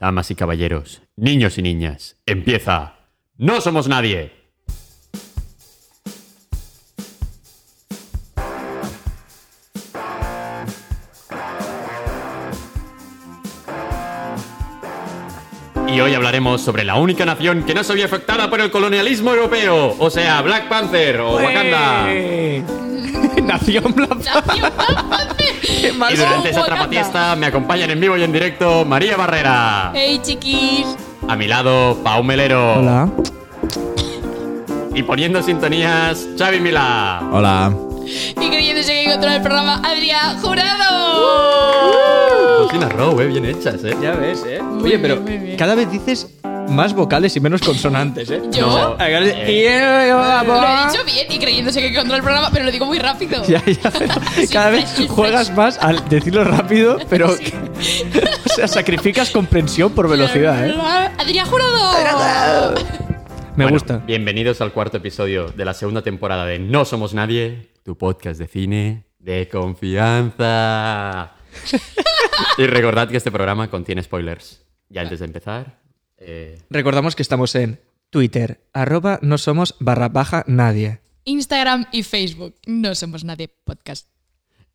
Damas y caballeros, niños y niñas, empieza. No somos nadie. Y hoy hablaremos sobre la única nación que no se vio afectada por el colonialismo europeo, o sea, Black Panther o Wakanda. ¡Eh! Nación Black ¿Qué más? Y durante esa trapatiesta me acompañan en vivo y en directo María Barrera. ¡Hey, chiquis! A mi lado, Pau Melero. Hola. Y poniendo sintonías, Xavi Milá. Hola. Y creyéndose que controla el programa, Adrián Jurado. Cocina row, eh, bien hechas, eh. Ya ves, ¿eh? Muy Oye, bien, pero cada vez dices más vocales y menos consonantes, ¿eh? ¿Yo? No, Ah, claro, eh, y- Lo he dicho bien y creyéndose que controla el programa, pero lo digo muy rápido. Ya, ya, pero cada vez fresh, juegas más al decirlo rápido, pero. o sea, sacrificas comprensión por velocidad, ¿eh? Adrián Jurado. Me Bueno, gusta. Bienvenidos al cuarto episodio de la segunda temporada de No Somos Nadie, tu podcast de cine de confianza. y recordad que este programa contiene spoilers. Y antes de empezar, eh, Recordamos que estamos en Twitter, arroba no somos barra baja nadie. Instagram y Facebook. No somos nadie podcast.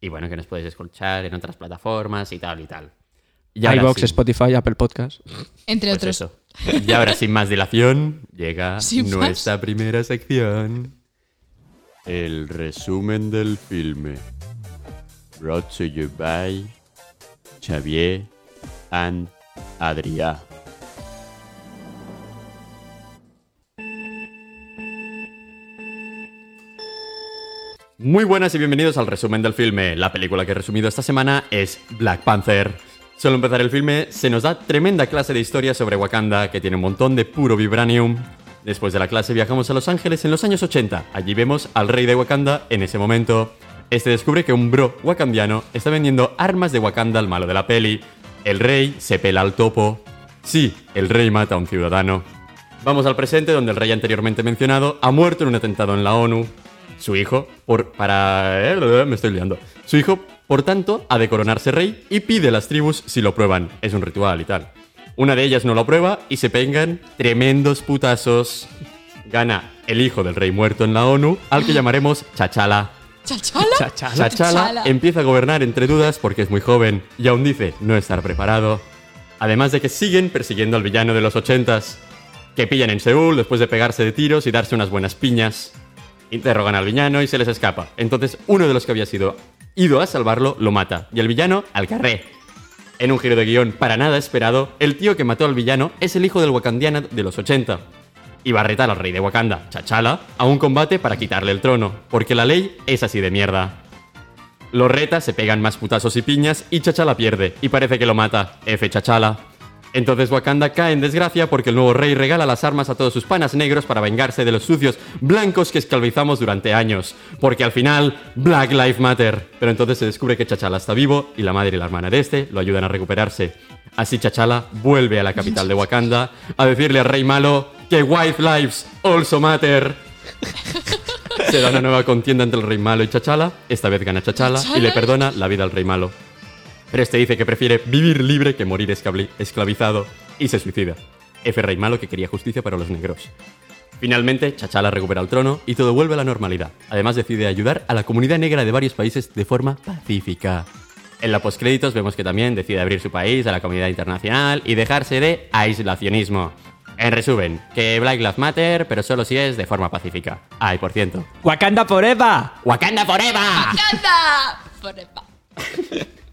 y bueno, que nos podéis escuchar en otras plataformas y tal y tal. Y ahora iBox, sí, Spotify, Apple Podcast. Entre pues otros. eso. Y ahora, sin más dilación, llega Sin nuestra primera sección. El resumen del filme. Brought to you by Xavier and Adrià. Muy buenas y bienvenidos al resumen del filme. La película que he resumido esta semana es Black Panther. Solo empezar el filme se nos da tremenda clase de historia sobre Wakanda que tiene un montón de puro vibranium. Después de la clase viajamos a Los Ángeles en los años 80. Allí vemos al rey de Wakanda en ese momento. Este descubre que un bro wakandiano está vendiendo armas de Wakanda al malo de la peli. El rey se pela al topo. Sí, el rey mata a un ciudadano. Vamos al presente donde el rey anteriormente mencionado ha muerto en un atentado en la ONU. Su hijo, por para eh, me estoy liando. Su hijo, por tanto, ha de coronarse rey y pide a las tribus si lo prueban. Es un ritual y tal. Una de ellas no lo prueba y se pegan tremendos putazos. Gana el hijo del rey muerto en la ONU, al que llamaremos Chachala. ¿Chachala? Chachala. Chachala Chachala. empieza a gobernar entre dudas porque es muy joven y aún dice no estar preparado. Además de que siguen persiguiendo al villano de los ochentas, que pillan en Seúl después de pegarse de tiros y darse unas buenas piñas. Interrogan al villano y se les escapa. Entonces uno de los que había sido ido a salvarlo lo mata y el villano al carré. En un giro de guion para nada esperado, el tío que mató al villano es el hijo del wakandiano de los 80. Y va a retar al rey de Wakanda, Chachala, a un combate para quitarle el trono, porque la ley es así de mierda. Los reta, se pegan más putazos y piñas y Chachala pierde, y parece que lo mata. F Chachala. Entonces Wakanda cae en desgracia porque el nuevo rey regala las armas a todos sus panas negros para vengarse de los sucios blancos que esclavizamos durante años. Porque al final, Black Lives Matter. Pero entonces se descubre que Chachala está vivo y la madre y la hermana de este lo ayudan a recuperarse. Así Chachala vuelve a la capital de Wakanda a decirle al rey malo que White Lives also matter. Se da una nueva contienda entre el rey malo y Chachala. Esta vez gana Chachala y le perdona la vida al rey malo. Pero este dice que prefiere vivir libre que morir esclavizado y se suicida. F rey malo que quería justicia para los negros. Finalmente, Chachala recupera el trono y todo vuelve a la normalidad. Además decide ayudar a la comunidad negra de varios países de forma pacífica. En la postcréditos vemos que también decide abrir su país a la comunidad internacional y dejarse de aislacionismo. En resumen, que Black Lives Matter, pero solo si es de forma pacífica. Ay, por ciento. ¡Wakanda Forever! ¡Wakanda Forever! ¡Anda! Forever.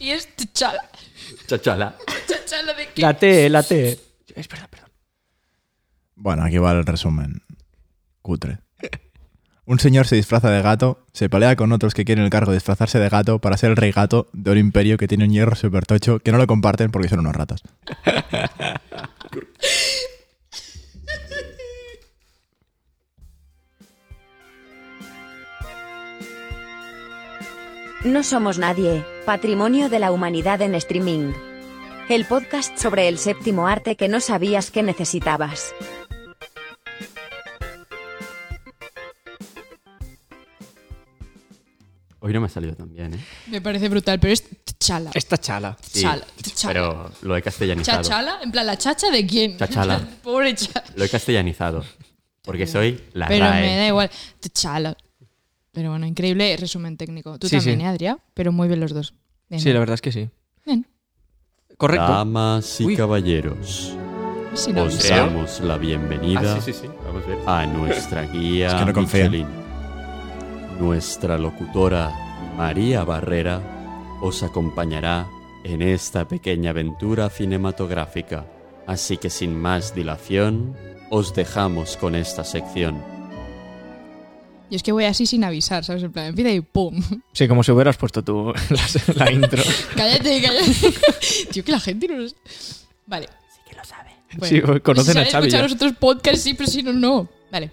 y es Chachala. Chachala. ¿Chachala de qué? La T, la T. Es verdad, perdón. Bueno, aquí va el resumen. Cutre. Un señor se disfraza de gato, se pelea con otros que quieren el cargo de disfrazarse de gato para ser el rey gato de un imperio que tiene un hierro super tocho que no lo comparten porque son unos ratas. No somos nadie, patrimonio de la humanidad en streaming. El podcast sobre el séptimo arte que no sabías que necesitabas. Hoy no me ha salido tan bien, ¿eh? Me parece brutal, pero es T'Challa. Esta chala. Sí, Chala, pero lo he castellanizado. ¿Chachala? En plan, ¿la chacha de quién? Chachala. Pobre Chala. Lo he castellanizado. Porque soy la Pero RAE. me da igual. T'Challa. Pero bueno, increíble resumen técnico. Tú Sí, también, sí. ¿eh, Adrián? Pero muy bien los dos. Bien, Sí, la verdad es que sí. Bien. Correcto. Damas y Uy. caballeros, Sin os aviso. damos la bienvenida Ah, sí, sí, sí. Vamos a, ver. a nuestra guía Es que no. Michelin. Nuestra locutora María Barrera os acompañará en esta pequeña aventura cinematográfica. Así que sin más dilación, os dejamos con esta sección. Yo es que voy así sin avisar, ¿sabes? En plan, empieza y ¡pum! Sí, como si hubieras puesto tú la, la intro. cállate, cállate. Tío, que la gente no lo sabe. Vale. Sí que lo sabe. Sí, conocen si a Xavi escuchar ya. los otros podcasts, sí, pero si no, no. Vale.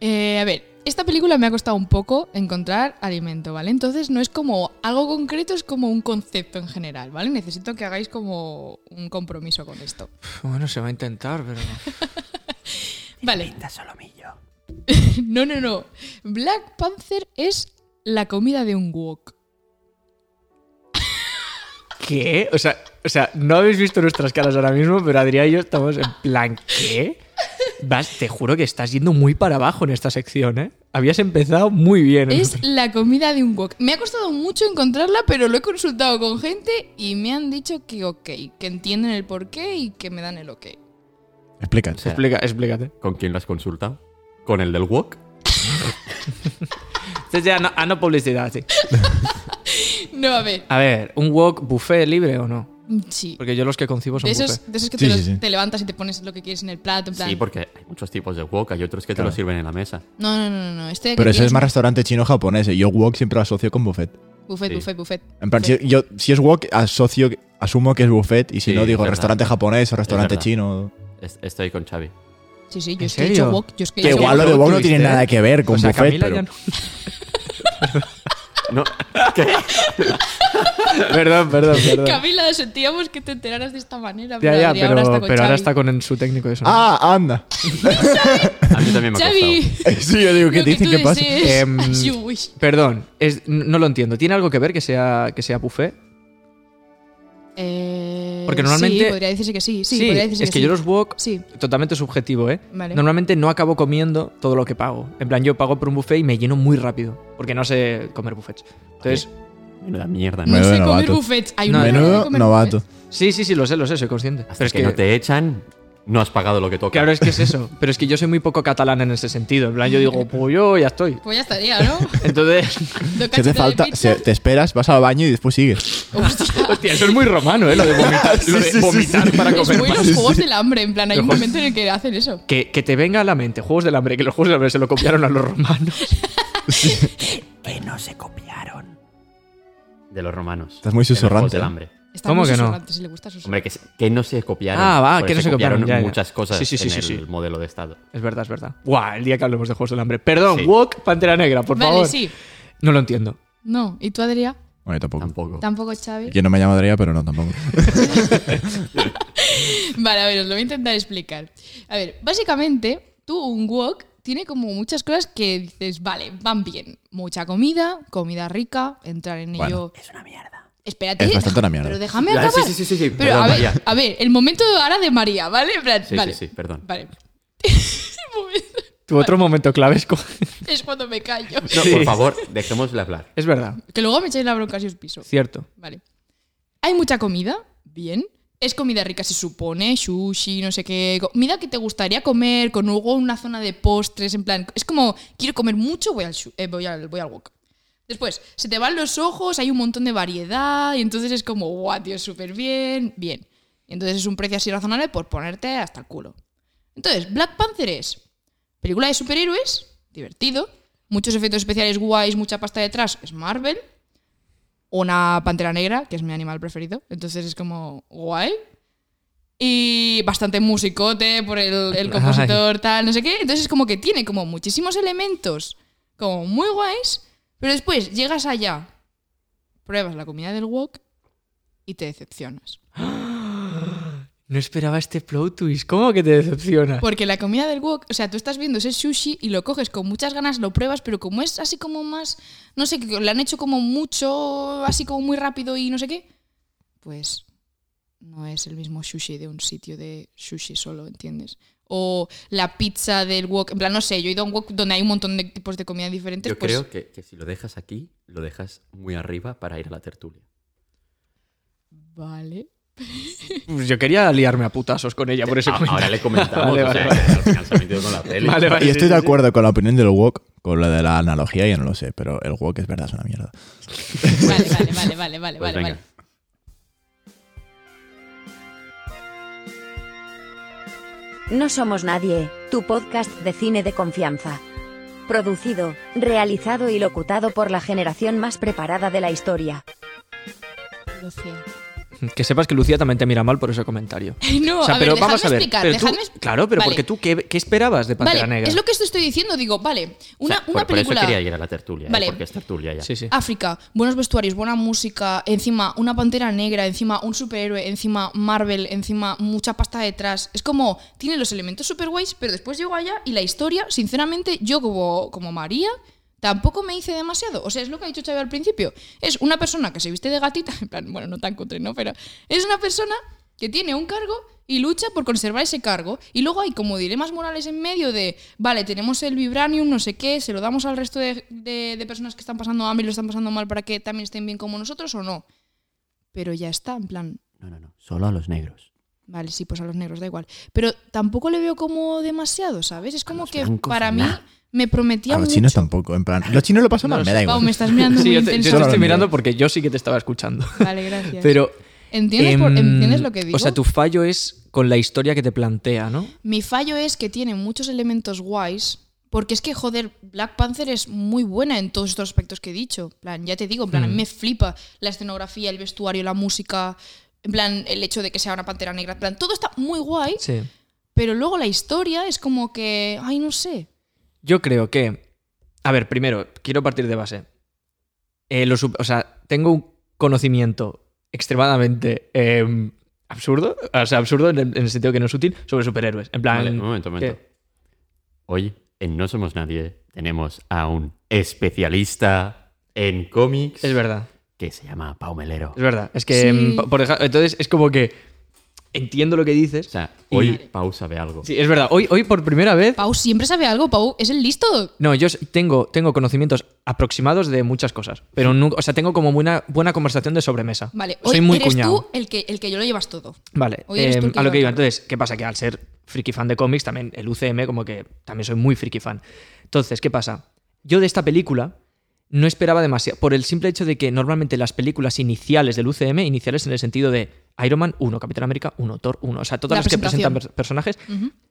Eh, a ver, esta película me ha costado un poco encontrar alimento, ¿vale? Entonces no es como algo concreto, es como un concepto en general, ¿vale? Necesito que hagáis como un compromiso con esto. Bueno, se va a intentar, pero. Vale. No, no, no. Black Panther es la comida de un wok. ¿Qué? O sea, o sea, no habéis visto nuestras caras ahora mismo, pero Adrián y yo estamos en plan, ¿qué? Vas, te juro que estás yendo muy para abajo en esta sección, ¿eh? Habías empezado muy bien. en Es la comida de un wok. Me ha costado mucho encontrarla, pero lo he consultado con gente y me han dicho que ok, que entienden el porqué y que me dan el ok. Explícate. Explica, explícate. ¿Con quién lo has consultado? ¿Con el del wok? Entonces ya no, ah, no publicidad, sí. No, a ver. A ver, ¿un wok buffet libre o no? Sí. Porque yo los que concibo son De esos, buffet. de esos que Sí, te, sí, los- sí. te levantas y te pones lo que quieres en el plato, en plan. Sí, porque hay muchos tipos de wok, hay otros que te Claro. lo sirven en la mesa. No, no, no, no, no. Este que Pero ese tienes- es más restaurante chino japonés. y Yo wok siempre lo asocio con buffet. Buffet, Sí. buffet, buffet. En plan, si, yo, si es wok, asocio, asumo que es buffet. Y si Sí, no, es digo verdad. restaurante japonés o restaurante verdad. chino. Es- Estoy con Xavi. Sí, sí, yo ¿En es que he hecho wok. Yo es que he Que hecho igual lo de wok no tiene ¿eh? nada que ver con o sea, buffet, Camila pero... no- No, ¿qué? Perdón, perdón, perdón. Camila, sentíamos que te enteraras de esta manera. Ya, ya, pero, ahora está con pero ahora Xavi. está con su técnico de sonido. Ah, anda. A mí también me ha Xavi, costado. Sí, yo digo, ¿qué lo dicen? ¿Qué pasa? Em. Perdón, es, no lo entiendo. ¿Tiene algo que ver que sea, que sea buffet? Eh, Porque normalmente- Sí, podría decirse que sí. Sí, podría decirse es que sí. yo los wok, Sí, totalmente subjetivo, ¿eh? Vale. Normalmente no acabo comiendo todo lo que pago. En plan, yo pago por un buffet y me lleno muy rápido, porque no sé comer buffets. Entonces, Menuda mierda, no ¿no? Sé comer buffets. Hay una no, Menudo novato. buffets. sí, sí, sí, lo sé, lo sé, soy consciente. Hasta Pero es que, que, no te echan, no has pagado lo que toca. claro, es que es eso. Pero es que yo soy muy poco catalán en ese sentido. En plan, yo digo, pues yo ya estoy. Pues ya estaría, ¿no? Entonces, Si te falta, se- te esperas, vas al baño y después sigues. Hostia. eso es muy romano, ¿eh? Lo de vomitar, lo de Sí, sí, sí, vomitar sí. para Es comer. muy los juegos del hambre, en plan, hay un momento en el que hacen eso. Que, que te venga a la mente Juegos del Hambre, que los Juegos del Hambre se lo copiaron a los romanos. Que no se copiaron. De los romanos. Estás muy De los susurrante, Juegos del ¿eh? hambre. Está ¿Cómo muy que no? si le gusta. Hombre, que, que no se copiaron. Ah, va, que no se copiaron, ya, ya. muchas cosas Sí, sí, sí, en sí, el sí. modelo de Estado. Es verdad, es verdad. Guau, el día que hablemos de Juegos del Hambre. Perdón, Sí. Walk, Pantera Negra, por vale, favor. sí. No lo entiendo. No. ¿Y tú, Adrián? Bueno, yo tampoco. Tampoco. Tampoco, Xavi. Yo no me llamo Adrián, pero no, tampoco. Vale, a ver, os lo voy a intentar explicar. A ver, básicamente, tú, un wok, tiene como muchas cosas que dices, vale, van bien. Mucha comida, comida rica, entrar en Bueno. ello. Es una mierda. Espérate. Es bastante una mierda. Pero déjame acabar. sí, sí, sí, sí, sí. Pero Perdón, a ver, María. a ver, el momento ahora de María, ¿vale? En plan, Sí, vale. sí, sí, perdón. Vale. Tu otro momento clave es. es cuando me callo. No, Sí. por favor, dejémosle hablar. Es verdad, Que luego me echáis la bronca si os piso. cierto. Vale. Hay mucha comida, bien. Es comida rica, se supone, sushi, no sé qué. Comida que te gustaría comer, con luego una zona de postres, en plan. Es como, quiero comer mucho, voy al, eh, voy al, voy al wok. Después, se te van los ojos, hay un montón de variedad, y entonces es como, guau, tío, súper bien, bien. Y entonces es un precio así razonable por ponerte hasta el culo. Entonces, Black Panther es película de superhéroes, divertido, muchos efectos especiales guays, mucha pasta detrás, es Marvel una pantera negra, que es mi animal preferido. Entonces es como guay. Y bastante musicote por el, el compositor, tal, no sé qué. Entonces es como que tiene como muchísimos elementos como muy guays, pero después llegas allá, pruebas la comida del wok y te decepcionas. No esperaba este plot twist. ¿Cómo que te decepciona? Porque la comida del wok, o sea, tú estás viendo ese sushi y lo coges con muchas ganas, lo pruebas, pero como es así como más, no sé, que le han hecho como mucho, así como muy rápido y no sé qué, pues no es el mismo sushi de un sitio de sushi solo, ¿entiendes? O la pizza del wok, en plan, no sé, yo he ido a un wok donde hay un montón de tipos de comida diferentes. Yo pues, creo que, que si lo dejas aquí, lo dejas muy arriba para ir a la tertulia. Vale. Pues yo quería liarme a putazos con ella por ese Ah, comentario. ahora le comentamos, Vale, o sea, vale, con la peli. Y estoy sí, de sí. acuerdo con la opinión del wok, con la de la analogía, ya no lo sé, pero el wok es verdad, es una mierda. Vale, vale, vale, vale, vale, Pues vale, No somos nadie, tu podcast de cine de confianza. Producido, realizado y locutado por la generación más preparada de la historia. Que sepas que Lucía también te mira mal por ese comentario. Ay, no, o sea, a pero ver, vamos a dejadme ver. explicar, pero tú- dejadme es- claro, pero Vale. porque tú, ¿qué, qué esperabas de Pantera Vale, Negra? es lo que te estoy diciendo, digo, vale, una, O sea, una por, por película... eso quería ir a la tertulia, ¿eh? Vale. porque es tertulia ya. Sí, sí. África, buenos vestuarios, buena música, encima una pantera negra, encima un superhéroe, encima Marvel, encima mucha pasta detrás. Es como, tiene los elementos super guays, pero después llego allá y la historia, sinceramente, yo como, como María, tampoco me hice demasiado. O sea, es lo que ha dicho Xavi al principio. Es una persona que se viste de gatita, en plan, bueno, no tan cutre, ¿no? Pero es una persona que tiene un cargo y lucha por conservar ese cargo. Y luego hay como dilemas morales en medio de, vale, tenemos el vibranium, no sé qué, se lo damos al resto de, de- de personas que están pasando hambre y lo están pasando mal para que también estén bien como nosotros o no. Pero ya está, en plan, No, no, no. Solo a los negros. Vale, sí, pues a los negros da igual. Pero tampoco le veo como demasiado, ¿sabes? Es como que blancos, para mí nah. me prometía A los mucho. chinos tampoco, en plan. Los chinos lo pasan No mal, me da sé. Pau, igual. me estás mirando Sí, muy yo te, yo te estoy mirando porque yo sí que te estaba escuchando. Vale, gracias. Pero. ¿Entiendes, por- em, ¿Entiendes lo que digo? O sea, tu fallo es con la historia que te plantea, ¿no? Mi fallo es que tiene muchos elementos guays. Porque es que, joder, Black Panther es muy buena en todos estos aspectos que he dicho. Plan, ya te digo, en plan, a Hmm. mí me flipa la escenografía, el vestuario, la música. En plan, el hecho de que sea una pantera negra. En plan, todo está muy guay. Sí. Pero luego la historia es como que. Ay, no sé. Yo creo que. A ver, primero, quiero partir de base. Eh, o sea, tengo un conocimiento extremadamente eh, absurdo. O sea, absurdo en el, en el sentido que no es útil, sobre superhéroes. En plan. Vale, un momento, un momento. Hoy en No Somos Nadie tenemos a un especialista en cómics Es verdad. Que se llama Pau Melero. Es verdad. Es que. Sí. mm, por entonces, es como que. Entiendo lo que dices. O sea, Y- hoy Pau sabe algo. Sí, es verdad. Hoy, hoy por primera vez. Pau siempre sabe algo. Pau es el listo. No, yo tengo, tengo conocimientos aproximados de muchas cosas. Pero nunca, o sea, tengo como buena, buena conversación de sobremesa. Vale, hoy Soy muy eres cuñado. tú el que, el que yo lo llevas todo. Vale, Hoy eres tú el que a lo lleva que iba. todo. Entonces, ¿qué pasa? Que al ser friki fan de cómics, también el UCM, como que también soy muy friki fan. Entonces, ¿qué pasa? Yo de esta película no esperaba demasiado. Por el simple hecho de que normalmente las películas iniciales del UCM, iniciales en el sentido de Iron Man 1, Capitán América 1, Thor 1, o sea, todas La las que presentan per- personajes,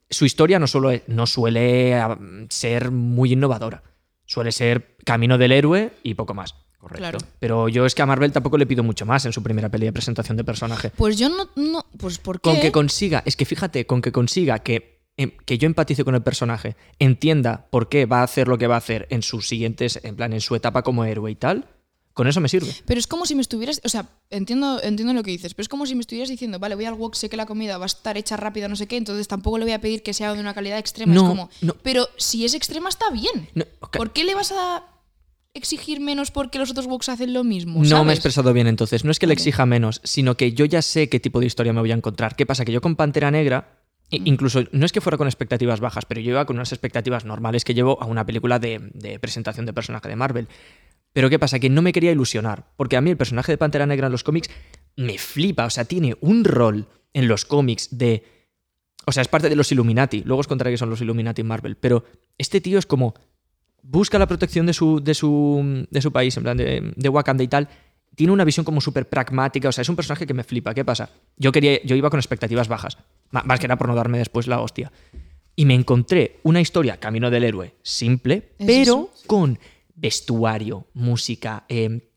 su historia no, solo es- no suele ah, ser muy innovadora. Suele ser camino del héroe y poco más. Correcto. Claro. Pero yo es que a Marvel tampoco le pido mucho más en su primera peli de presentación de personaje. Pues yo no. no pues ¿por qué? Con que consiga, es que fíjate, con que consiga que, que yo empatice con el personaje, entienda por qué va a hacer lo que va a hacer en sus siguientes, en plan, en su etapa como héroe y tal, con eso me sirve. Pero es como si me estuvieras. O sea, entiendo, entiendo lo que dices, pero es como si me estuvieras diciendo, vale, voy al wok, sé que la comida va a estar hecha rápida, no sé qué, entonces tampoco le voy a pedir que sea de una calidad extrema. No, es como. no. Pero si es extrema, está bien. No. ¿Por qué le vas a exigir menos porque los otros woks hacen lo mismo? No me he expresado bien entonces. No es que le exija menos, sino que yo ya sé qué tipo de historia me voy a encontrar. ¿Qué pasa? Que yo con Pantera Negra, incluso no es que fuera con expectativas bajas, pero yo iba con unas expectativas normales que llevo a una película de, de presentación de personaje de Marvel. Pero ¿qué pasa? Que no me quería ilusionar, porque a mí el personaje de Pantera Negra en los cómics me flipa, o sea, tiene un rol en los cómics de... O sea, es parte de los Illuminati, luego os contaré que son los Illuminati en Marvel, pero este tío es como... Busca la protección de su, de su, de su país, en plan de, de Wakanda y tal, tiene una visión como súper pragmática, o sea, es un personaje que me flipa. ¿Qué pasa? Yo quería, yo iba con expectativas bajas, más que era por no darme después la hostia. Y me encontré una historia, Camino del Héroe, simple, ¿Es pero eso? con vestuario, música, eh,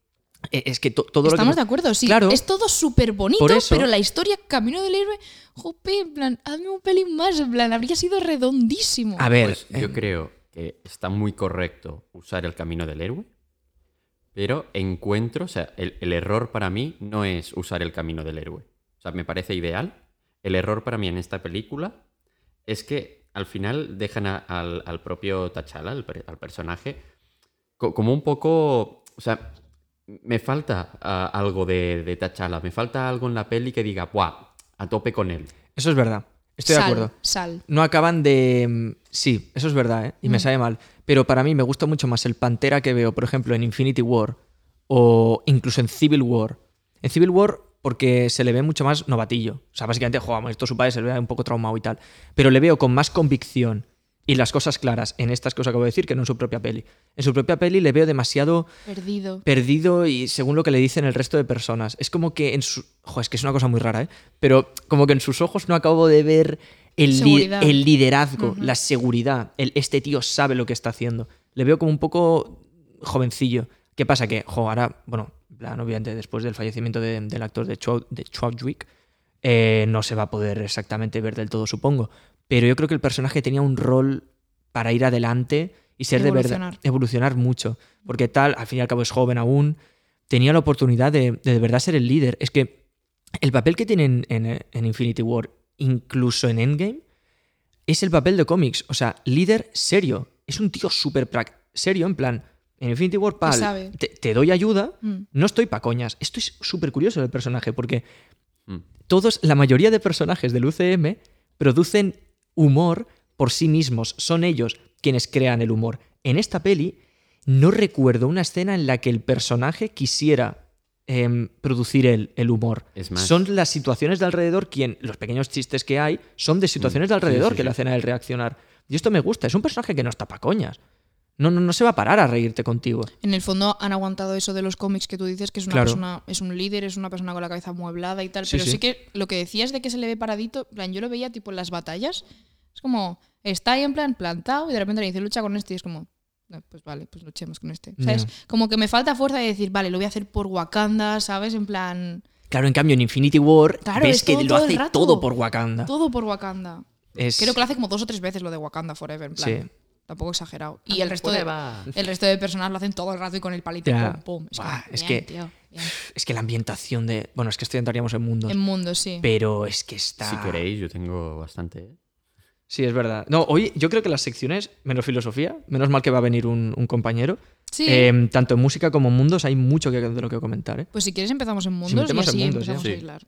eh, es que to- todo lo que... Estamos de acuerdo, sí. Claro. Es todo súper bonito, eso- pero la historia Camino del Héroe, jope, en plan, hazme un pelín más, en plan, habría sido redondísimo. A ver, Pues yo eh, creo que está muy correcto usar el camino del héroe, pero encuentro, o sea, el, error para mí no es usar el camino del héroe. O sea, me parece ideal el error para mí en esta película es que al final dejan al, al propio T'Challa, al, per- al personaje, co- como un poco. O sea, me falta algo de, de T'Challa, me falta algo en la peli que diga, ¡buah! A tope con él. Eso es verdad. Estoy de acuerdo. Sal. No acaban de... mm, Sí, eso es verdad, ¿eh? Y me Mm. sabe mal. Pero para mí me gusta mucho más el Pantera que veo, por ejemplo, en Infinity War o incluso en Civil War. En Civil War porque se le ve mucho más novatillo. O sea, básicamente, jugamos, esto su padre se le ve un poco traumado y tal. Pero le veo con más convicción y las cosas claras en estas cosas que acabo de decir que no en su propia peli. En su propia peli le veo demasiado Perdido. perdido y según lo que le dicen el resto de personas. Es como que en su... Jo, es que es una cosa muy rara, ¿eh? Pero como que en sus ojos no acabo de ver el, li- Seguridad. el liderazgo, la seguridad. El, este tío sabe lo que está haciendo. Le veo como un poco jovencillo. ¿Qué pasa? Que, jo, ahora, bueno, en plan, obviamente después del fallecimiento de- del actor de, Chau- de eh, no se va a poder exactamente ver del todo, supongo. Pero yo creo que el personaje tenía un rol para ir adelante y ser de verdad. Evolucionar. Mucho. Porque tal, al fin y al cabo es joven aún. Tenía la oportunidad de de, de verdad ser el líder. Es que el papel que tiene en, en- en Infinity War, incluso en Endgame, es el papel de cómics. O sea, líder serio. Es un tío súper serio, en plan. En Infinity War, pal, te doy ayuda, Mm. no estoy pa' coñas. Esto es súper curioso del personaje, porque Mm. todos, la mayoría de personajes del UCM producen humor por sí mismos. Son ellos quienes crean el humor. En esta peli no recuerdo una escena en la que el personaje quisiera em, producir el, el humor. Es más- Son las situaciones de alrededor quien, los pequeños chistes que hay, son de situaciones Mm, de sí, alrededor sí, que le hacen a él reaccionar. Y esto me gusta. Es un personaje que no está pa' coñas. No, no, no se va a parar a reírte contigo. En el fondo han aguantado eso de los cómics que tú dices, que es una Claro. persona, es un líder, es una persona con la cabeza amueblada y tal. Sí, pero sí. sí. que lo que decías de que se le ve paradito, en plan, yo lo veía tipo en las batallas. Es como, está ahí en plan plantado y de repente le dice lucha con este y es como, "No, pues vale, pues luchemos con este. ¿Sabes? Ya. Como que me falta fuerza de decir, vale, lo voy a hacer por Wakanda, ¿sabes? En plan, Claro, en cambio, en Infinity War Claro, ves es que todo- lo todo hace todo por Wakanda. todo por Wakanda. Es- Creo que lo hace como dos o tres veces lo de Wakanda Forever, en plan. Sí. Tampoco exagerado. Y el resto, de, el resto de personas lo hacen todo el rato y con el palito Ya. pum, pum. Es, Buah, como, es bien, que- tío, bien. Es que la ambientación de. Bueno, es que esto ya entraríamos en mundos. En mundo, sí. Pero es que está. Si queréis, yo tengo bastante. ¿eh? Sí, es verdad. No, hoy yo creo que las secciones, menos filosofía, menos mal que va a venir un, un compañero. Sí. eh, tanto en música como en mundos hay mucho que, de lo que comentar. ¿eh? Pues si quieres empezamos en mundos y en mundos, empezamos Sí. a aislar.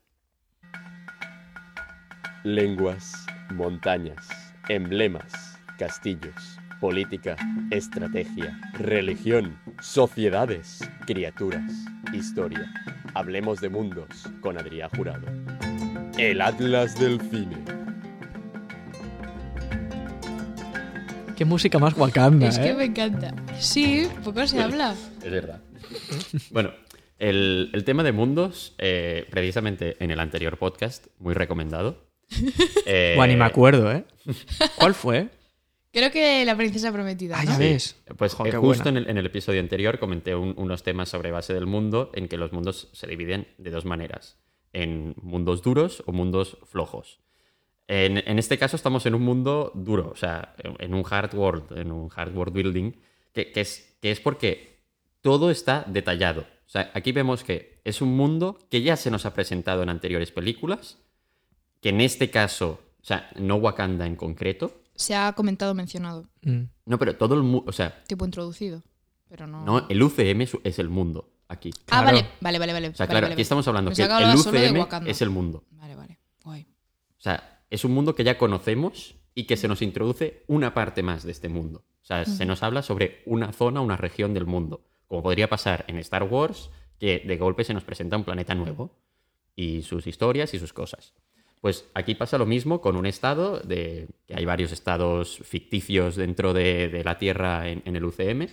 Lenguas, montañas, emblemas, castillos, política, estrategia, religión, sociedades, criaturas, historia. Hablemos de mundos con Adrián Jurado. El Atlas del Cine. Qué música más Wakanda, Es ¿eh? que me encanta. Sí, poco se habla. Es verdad. bueno, el, el tema de mundos, eh, precisamente en el anterior podcast, muy recomendado. Eh, Buah, ni me acuerdo, ¿eh? ¿Cuál fue? Creo que la princesa prometida. Ah, ¿no? ya ves. Pues Jo, eh, justo en el, en el episodio anterior comenté un- unos temas sobre base del mundo, en que los mundos se dividen de dos maneras, en mundos duros o mundos flojos. En, en este caso estamos en un mundo duro, o sea, en en un hard world, en un hard world building, que, que es, que es porque todo está detallado. O sea, aquí vemos que es un mundo que ya se nos ha presentado en anteriores películas, que en este caso, o sea, no Wakanda en concreto, Se ha comentado, mencionado, Mm. no, pero todo el mundo, o sea, tipo introducido. Pero no. no, el UCM es, el mundo aquí. Ah, Claro. vale, vale, vale, vale. O sea, vale, claro, vale, aquí vale. estamos hablando que el UCM es el mundo. Vale, vale. Guay. O sea, es un mundo que ya conocemos y que se nos introduce una parte más de este mundo. O sea, se nos habla sobre una zona, una región del mundo. Como podría pasar en Star Wars, que de golpe se nos presenta un planeta nuevo y sus historias y sus cosas. Pues aquí pasa lo mismo con un estado, de, que hay varios estados ficticios dentro de, de la Tierra en, en el UCM.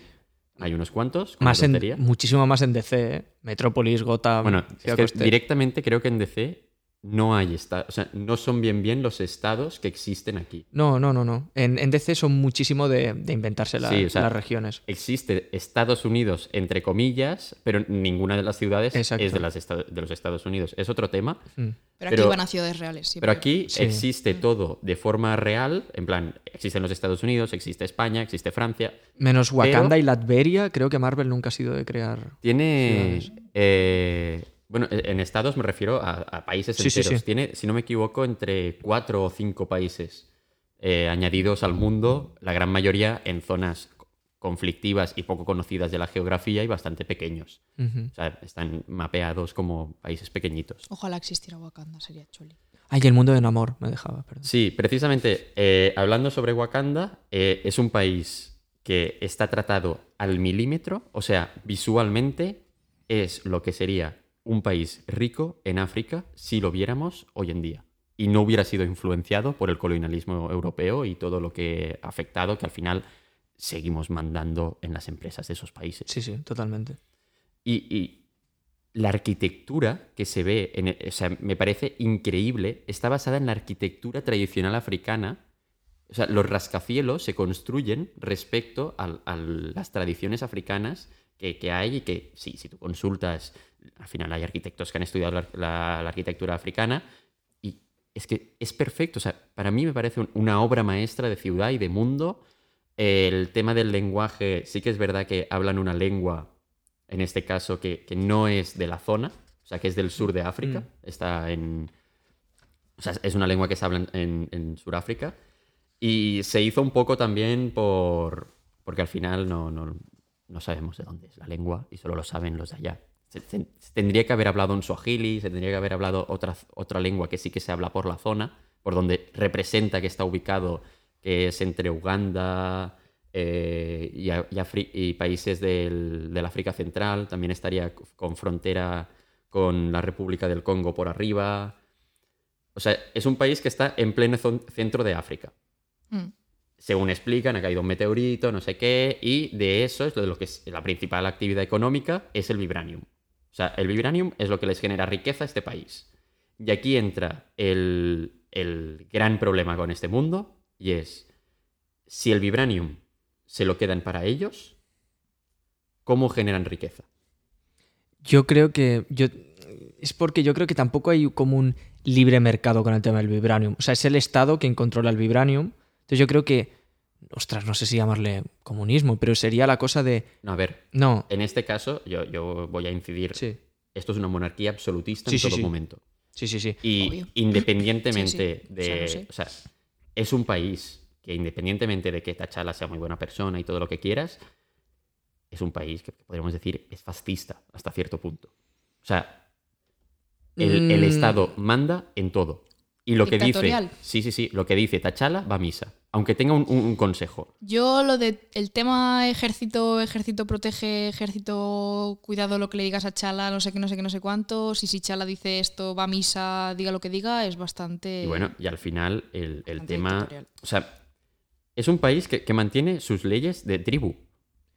Hay unos cuantos. Más en, muchísimo más en DC, ¿eh? Metrópolis, Gotham. Bueno, es que directamente creo que en DC no hay estados, o sea, no son bien bien los estados que existen aquí. No, no, no, no. En, en DC son muchísimo de, de inventarse la- Sí, o sea, las regiones. Existe Estados Unidos entre comillas, pero ninguna de las ciudades Exacto. es de, las esta- de los Estados Unidos. Es otro tema, Mm. Pero aquí van a ciudades reales. siempre. pero aquí Sí. existe todo de forma real, en plan, existen los Estados Unidos, existe España, existe Francia. Menos Wakanda Pero- y Latveria, creo que Marvel nunca ha sido de crear. Tiene... Eh, Bueno, e- en estados me refiero a, a países Sí, enteros. sí. Tiene, si no me equivoco, entre cuatro o cinco países eh, añadidos al mundo, la gran mayoría en zonas co- conflictivas y poco conocidas de la geografía y bastante pequeños. O sea, están mapeados como países pequeñitos. Ojalá existiera Wakanda, sería chuli. Ay, el mundo de Namor, me dejaba, perdón. Sí, precisamente, eh, hablando sobre Wakanda, eh, es un país que está tratado al milímetro, o sea, visualmente es lo que sería un país rico en África si lo viéramos hoy en día. Y no hubiera sido influenciado por el colonialismo europeo y todo lo que ha afectado, que al final seguimos mandando en las empresas de esos países. Sí, sí, totalmente. Y, y la arquitectura que se ve, en e- o sea, me parece increíble, está basada en la arquitectura tradicional africana. O sea, los rascacielos se construyen respecto a, las tradiciones africanas que, que hay y que, sí, si tú consultas, al final hay arquitectos que han estudiado la, la- la arquitectura africana y es que es perfecto. O sea, para mí me parece un- una obra maestra de ciudad y de mundo. El tema del lenguaje, sí que es verdad que hablan una lengua en este caso, que, que no es de la zona, o sea, que es del sur de África, está en... O sea, es una lengua que se habla en, en, en Sudáfrica, y se hizo un poco también por... porque al final no, no, no sabemos de dónde es la lengua y solo lo saben los de allá. Se, tendría que haber hablado en Swahili, se tendría que haber hablado otra, otra lengua que sí que se habla por la zona, por donde representa que está ubicado, que es entre Uganda, eh, y, países del, África Central, también estaría con frontera con la República del Congo por arriba. O sea, es un país que está en pleno centro de África. Mm. Según explican, ha caído un meteorito, no sé qué, y de eso es lo de lo que es la principal actividad económica, es el vibranium. O sea, el vibranium es lo que les genera riqueza a este país. Y aquí entra el, el gran problema con este mundo, y es, si el vibranium se lo quedan para ellos, ¿cómo generan riqueza? Yo creo que. Yo, es porque yo creo que tampoco hay como un libre mercado con el tema del vibranium. O sea, es el Estado quien controla el vibranium. Entonces yo creo que. Ostras, no sé si llamarle comunismo, pero sería la cosa de. No, a ver, No. en este caso yo, yo voy a incidir, Sí, esto es una monarquía absolutista Sí, en sí, todo sí. momento. sí, sí. sí. Y Obvio. independientemente Sí, sí. de. O sea, lo sé. O sea, es un país que independientemente de que Tachala sea muy buena persona y todo lo que quieras, es un país que podríamos decir es fascista hasta cierto punto. O sea, el, el Mm. Estado manda en todo. Y lo que dice. Sí, sí, sí. Lo que dice Tachala va a misa. Aunque tenga un, un- un consejo. Yo lo de el tema ejército, ejército protege, ejército cuidado lo que le digas a Chala, no sé qué, no sé qué, no sé cuánto. Si si Chala dice esto, va a misa, diga lo que diga, es bastante. Y bueno, y al final el, el tema... dictatorial. O sea, es un país que, que mantiene sus leyes de tribu.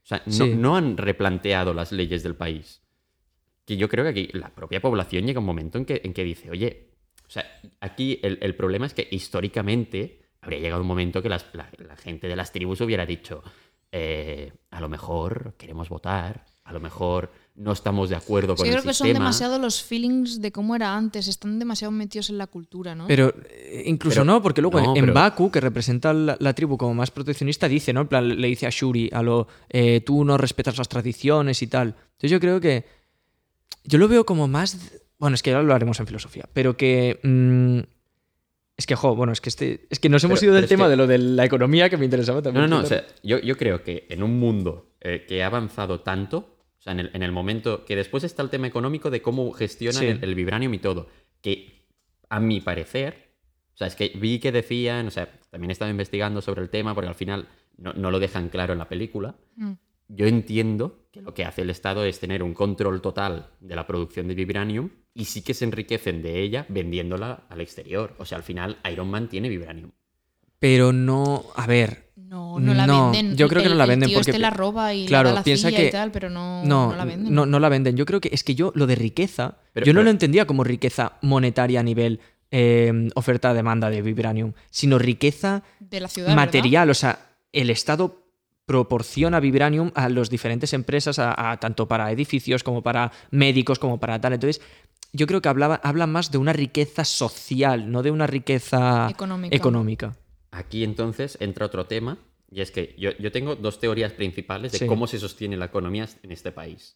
O sea, no, Sí. no han replanteado las leyes del país. Que yo creo que aquí la propia población llega un momento en que, en que dice, oye, o sea, aquí el, el problema es que históricamente habría llegado un momento que las- la, la gente de las tribus hubiera dicho, eh, a lo mejor queremos votar, a lo mejor no estamos de acuerdo Sí, con yo el creo que son sistema. demasiado los feelings de cómo era antes, están demasiado metidos en la cultura, ¿no? Pero eh, incluso Pero- no, porque luego no, en pero- Baku, que representa la, la tribu como más proteccionista, dice, ¿no? En plan, le dice a Shuri, a lo, eh, tú no respetas las tradiciones y tal. Entonces yo creo que, yo lo veo como más, bueno, es que ya lo haremos en filosofía, pero que, mm, es que, jo, bueno, es que, este, es que nos hemos Pero- ido del tema que- de lo de la economía que me interesaba también. no, no. O sea, yo, yo creo que en un mundo eh, que ha avanzado tanto, o sea, en el, en el momento que después está el tema económico de cómo gestionan Sí. el, el vibranium y todo, que a mi parecer, o sea, es que vi que decían, o sea, también estaba investigando sobre el tema porque al final no, no lo dejan claro en la película. Mm. Yo entiendo que lo que hace el Estado es tener un control total de la producción de vibranium y sí que se enriquecen de ella vendiéndola al exterior. O sea, al final Iron Man tiene vibranium. Pero no, a ver, No, no la No, venden. yo creo que no la el venden tío porque- este la roba y claro, da la piensa y que- tal, pero no, no, no la venden. no, no la venden. Yo creo que es que yo lo de riqueza, Pero- yo no pero- lo entendía como riqueza monetaria a nivel eh, oferta-demanda de Vibranium, sino riqueza de la ciudad. material. O sea, el Estado proporciona Vibranium a las diferentes empresas, a, a- tanto para edificios como para médicos, como para tal. Entonces, yo creo que hablaba, habla más de una riqueza social, no de una riqueza Económica. económica. Aquí entonces entra otro tema Y es que yo, yo tengo dos teorías principales de Sí. cómo se sostiene la economía en este país.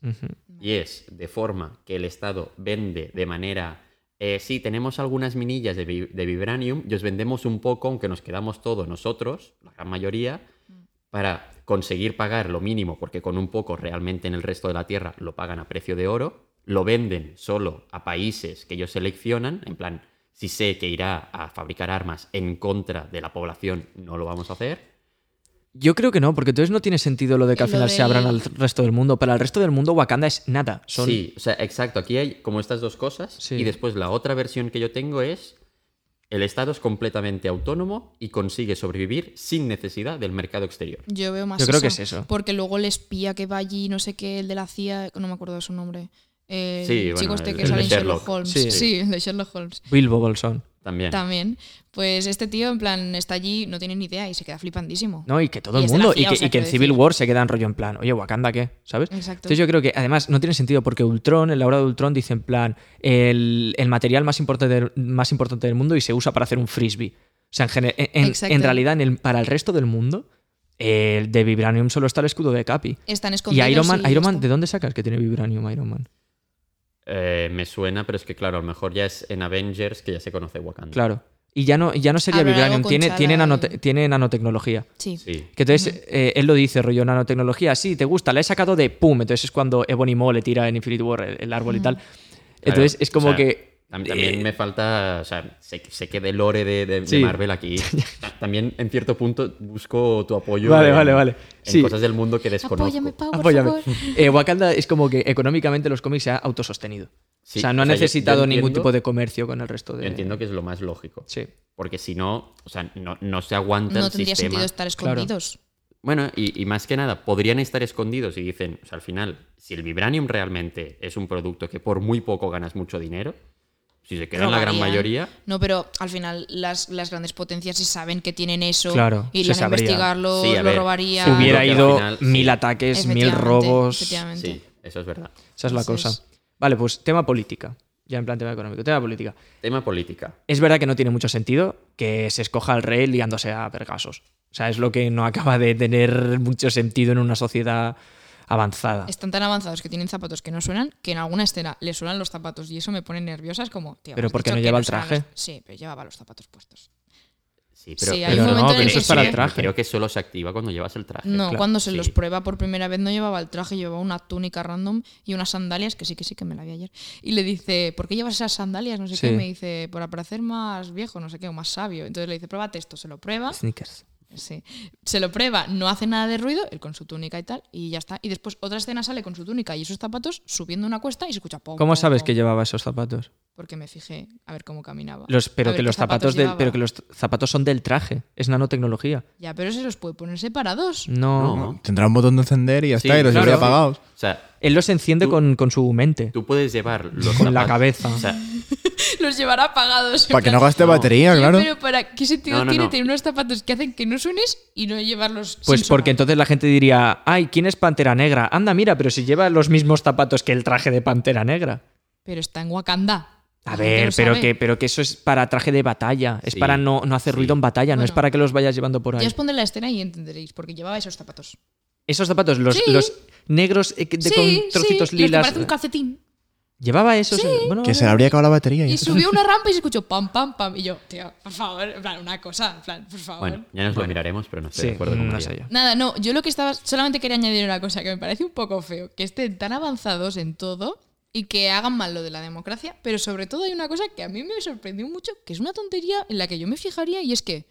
Y es de forma que el Estado vende de manera... eh, sí, tenemos algunas minillas de, vi- de vibranium y os vendemos un poco, aunque nos quedamos todos nosotros, la gran mayoría, para conseguir pagar lo mínimo, porque con un poco realmente en el resto de la Tierra lo pagan a precio de oro, lo venden solo a países que ellos seleccionan, en plan, si sé que irá a fabricar armas en contra de la población, no lo vamos a hacer. Yo creo que no, porque entonces no tiene sentido lo de que al Lo final se abran al resto del mundo. Para el resto del mundo, Wakanda es nada. Son... Sí, o sea, exacto, aquí hay como estas dos cosas Sí. y después la otra versión que yo tengo es el Estado es completamente autónomo y consigue sobrevivir sin necesidad del mercado exterior. Yo veo más Yo creo eso, que es eso. Porque luego el espía que va allí, no sé qué, el de la CIA, no me acuerdo de su nombre. El Sí, bueno, chico este el- que el sale en Sherlock, Sherlock. Holmes. Sí. Sí. el de Sherlock Holmes. Bilbo Bolsón. También. También. Pues este tío, en plan, está allí, no tiene ni idea y se queda flipandísimo. No, y que todo Y el mundo. CIA, y que, o sea, y que en Civil decir- War se queda en rollo en plan, oye, Wakanda, ¿qué? ¿Sabes? Exacto. Entonces yo creo que además no tiene sentido porque Ultron, en la hora de Ultron, dice en plan, el, el material más importante, del, más importante del mundo y se usa para hacer un frisbee. O sea, en, en- en- realidad, en el- para el resto del mundo, el de Vibranium solo está el escudo de Capi. Están Y escondidos. Iron Man, ya Iron Man. ¿de dónde sacas que tiene Vibranium Iron Man? Eh, me suena, pero es que claro, a lo mejor ya es en Avengers que ya se conoce Wakanda. Claro. Y ya no, ya no sería Vibranium, tiene, tiene, nanote- tiene nanotecnología. Sí. Sí. Que entonces eh, él lo dice, rollo nanotecnología, sí, te gusta, la he sacado de pum. Entonces es cuando Ebony Maw le tira en Infinity War el, el árbol y tal. Entonces Claro, es como o sea, que. Tam- También me falta, o sea, sé, sé que de lore de, de-. Marvel aquí. ta- También en cierto punto busco tu apoyo. Vale, en, vale, vale. En Sí. cosas del mundo que desconozco. Apóyame, Pau, por Apóyame. favor. Eh, Wakanda es como que económicamente los cómics se ha autosostenido. Sí, o sea, no ha o sea, yo- yo necesitado ningún entiendo- tipo de comercio con el resto de. Yo entiendo que es lo más lógico. Sí. Porque si no, o sea, no, no se aguanta No el tendría sistema. sentido estar Claro. escondidos. Bueno, y, y más que nada, podrían estar escondidos y dicen, o sea, al final, si el Vibranium realmente es un producto que por muy poco ganas mucho dinero, si se queda en la gran mayoría, No, pero al final las, las grandes potencias si saben que tienen eso, Claro, irían se a investigarlo, Sí, a lo robarían. Hubiera ido final, sí. mil ataques, mil robos. efectivamente. sí, eso es verdad. Esa es la Entonces- cosa. Vale, pues tema política. Ya en plan tema económico. Tema política. Tema política. Es verdad que no tiene mucho sentido que se escoja al rey liándose a vergasos. O sea, es lo que no acaba de tener mucho sentido en una sociedad avanzada. Están tan avanzados que tienen zapatos que no suenan, que en alguna escena le suenan los zapatos y eso me pone nerviosa. Es como, tío, Pero has ¿por qué dicho no lleva el traje? los- Sí, pero llevaba los zapatos puestos. Sí, pero, Sí, hay Pero un no, pero eso es para sí. el traje. Creo que solo se activa cuando llevas el traje. No, claro. cuando se Sí. los prueba por primera vez no llevaba el traje, llevaba una túnica random y unas sandalias, que sí, que sí, que me la vi ayer. Y le dice, ¿por qué llevas esas sandalias? No sé Sí. qué. Me dice, para parecer más viejo, no sé qué, o más sabio. Entonces le dice, pruébate esto, se lo prueba. Sneakers. Sí. Se lo prueba, no hace nada de ruido, él con su túnica y tal, y ya está. Y después otra escena sale con su túnica y esos zapatos subiendo una cuesta y se escucha pom, ¿Cómo pom, sabes pom. que llevaba esos zapatos? Porque me fijé a ver cómo caminaba. Los, pero ver que los zapatos del, llevaba. pero que los zapatos son del traje. Es nanotecnología. Ya, pero se los puede poner separados. No. No. Tendrá un botón de encender y ya Sí, está, y los claro. llevaría apagados. O sea, Él los enciende Tú- con, con su mente. tú puedes llevar los Con la cabeza. O sea, Los llevará apagados. Para que no gaste No. batería, claro. Pero para qué sentido No, no, tiene no. tener unos zapatos que hacen que no suenes y no llevarlos Pues sin porque sonar? entonces la gente diría, ay, ¿quién es Pantera Negra? Anda, mira, pero si lleva los mismos zapatos que el traje de Pantera Negra. Pero está en Wakanda. A ver, pero sabe. que, pero que eso es para traje de batalla. Es Sí, para no, no hacer sí. ruido en batalla, no es para que los vayas llevando por Ya ahí. os pondré la escena y entenderéis, porque llevaba esos zapatos. Esos zapatos, los, Sí. los negros eh, de, sí, con trocitos sí, los que lilas. parece un calcetín. ¿Llevaba esos? eh, Bueno, Que se le habría acabado la batería. Y Y subió una rampa y se escuchó pam, pam, pam. Y yo, tío, por favor, en plan, una cosa, en plan, por favor. bueno, ya nos lo miraremos, pero no estoy Sí, de acuerdo con no sé. Nada, no, yo lo que estaba. Solamente quería añadir una cosa que me parece un poco feo: que estén tan avanzados en todo y que hagan mal lo de la democracia. Pero sobre todo hay una cosa que a mí me sorprendió mucho, que es una tontería en la que yo me fijaría, y es que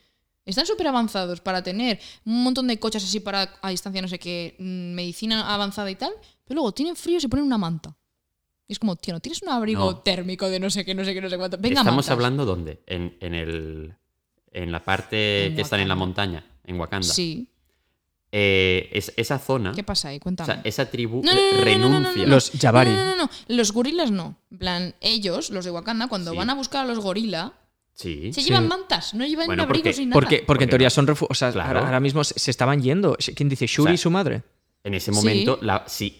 están súper avanzados para tener un montón de coches así para a distancia, no sé qué, mm, medicina avanzada y tal, pero luego tienen frío y se ponen una manta. Y es como, tío, ¿no tienes un abrigo No. térmico de no sé qué, no sé qué, no sé cuánto? Venga, Estamos mantas. hablando dónde? En, en el en la parte En que están en la montaña, en Wakanda. Sí. Eh, es- esa zona, ¿Qué pasa ahí? o Cuéntame. sea, esa tribu No, no, no, renuncia. no, no. Los Jabari. No, no, no, no. Los gorilas no. En plan, ellos, los de Wakanda, cuando Sí. van a buscar a los gorila, Sí. se Sí. llevan mantas, no llevan Bueno, abrigos porque- ni nada. Porque, porque Porque en teoría no. son refugiados. O sea, Claro. ahora, ahora mismo se, se estaban yendo. ¿Quién dice? Shuri O sea, y su madre. En ese Sí. momento, la, si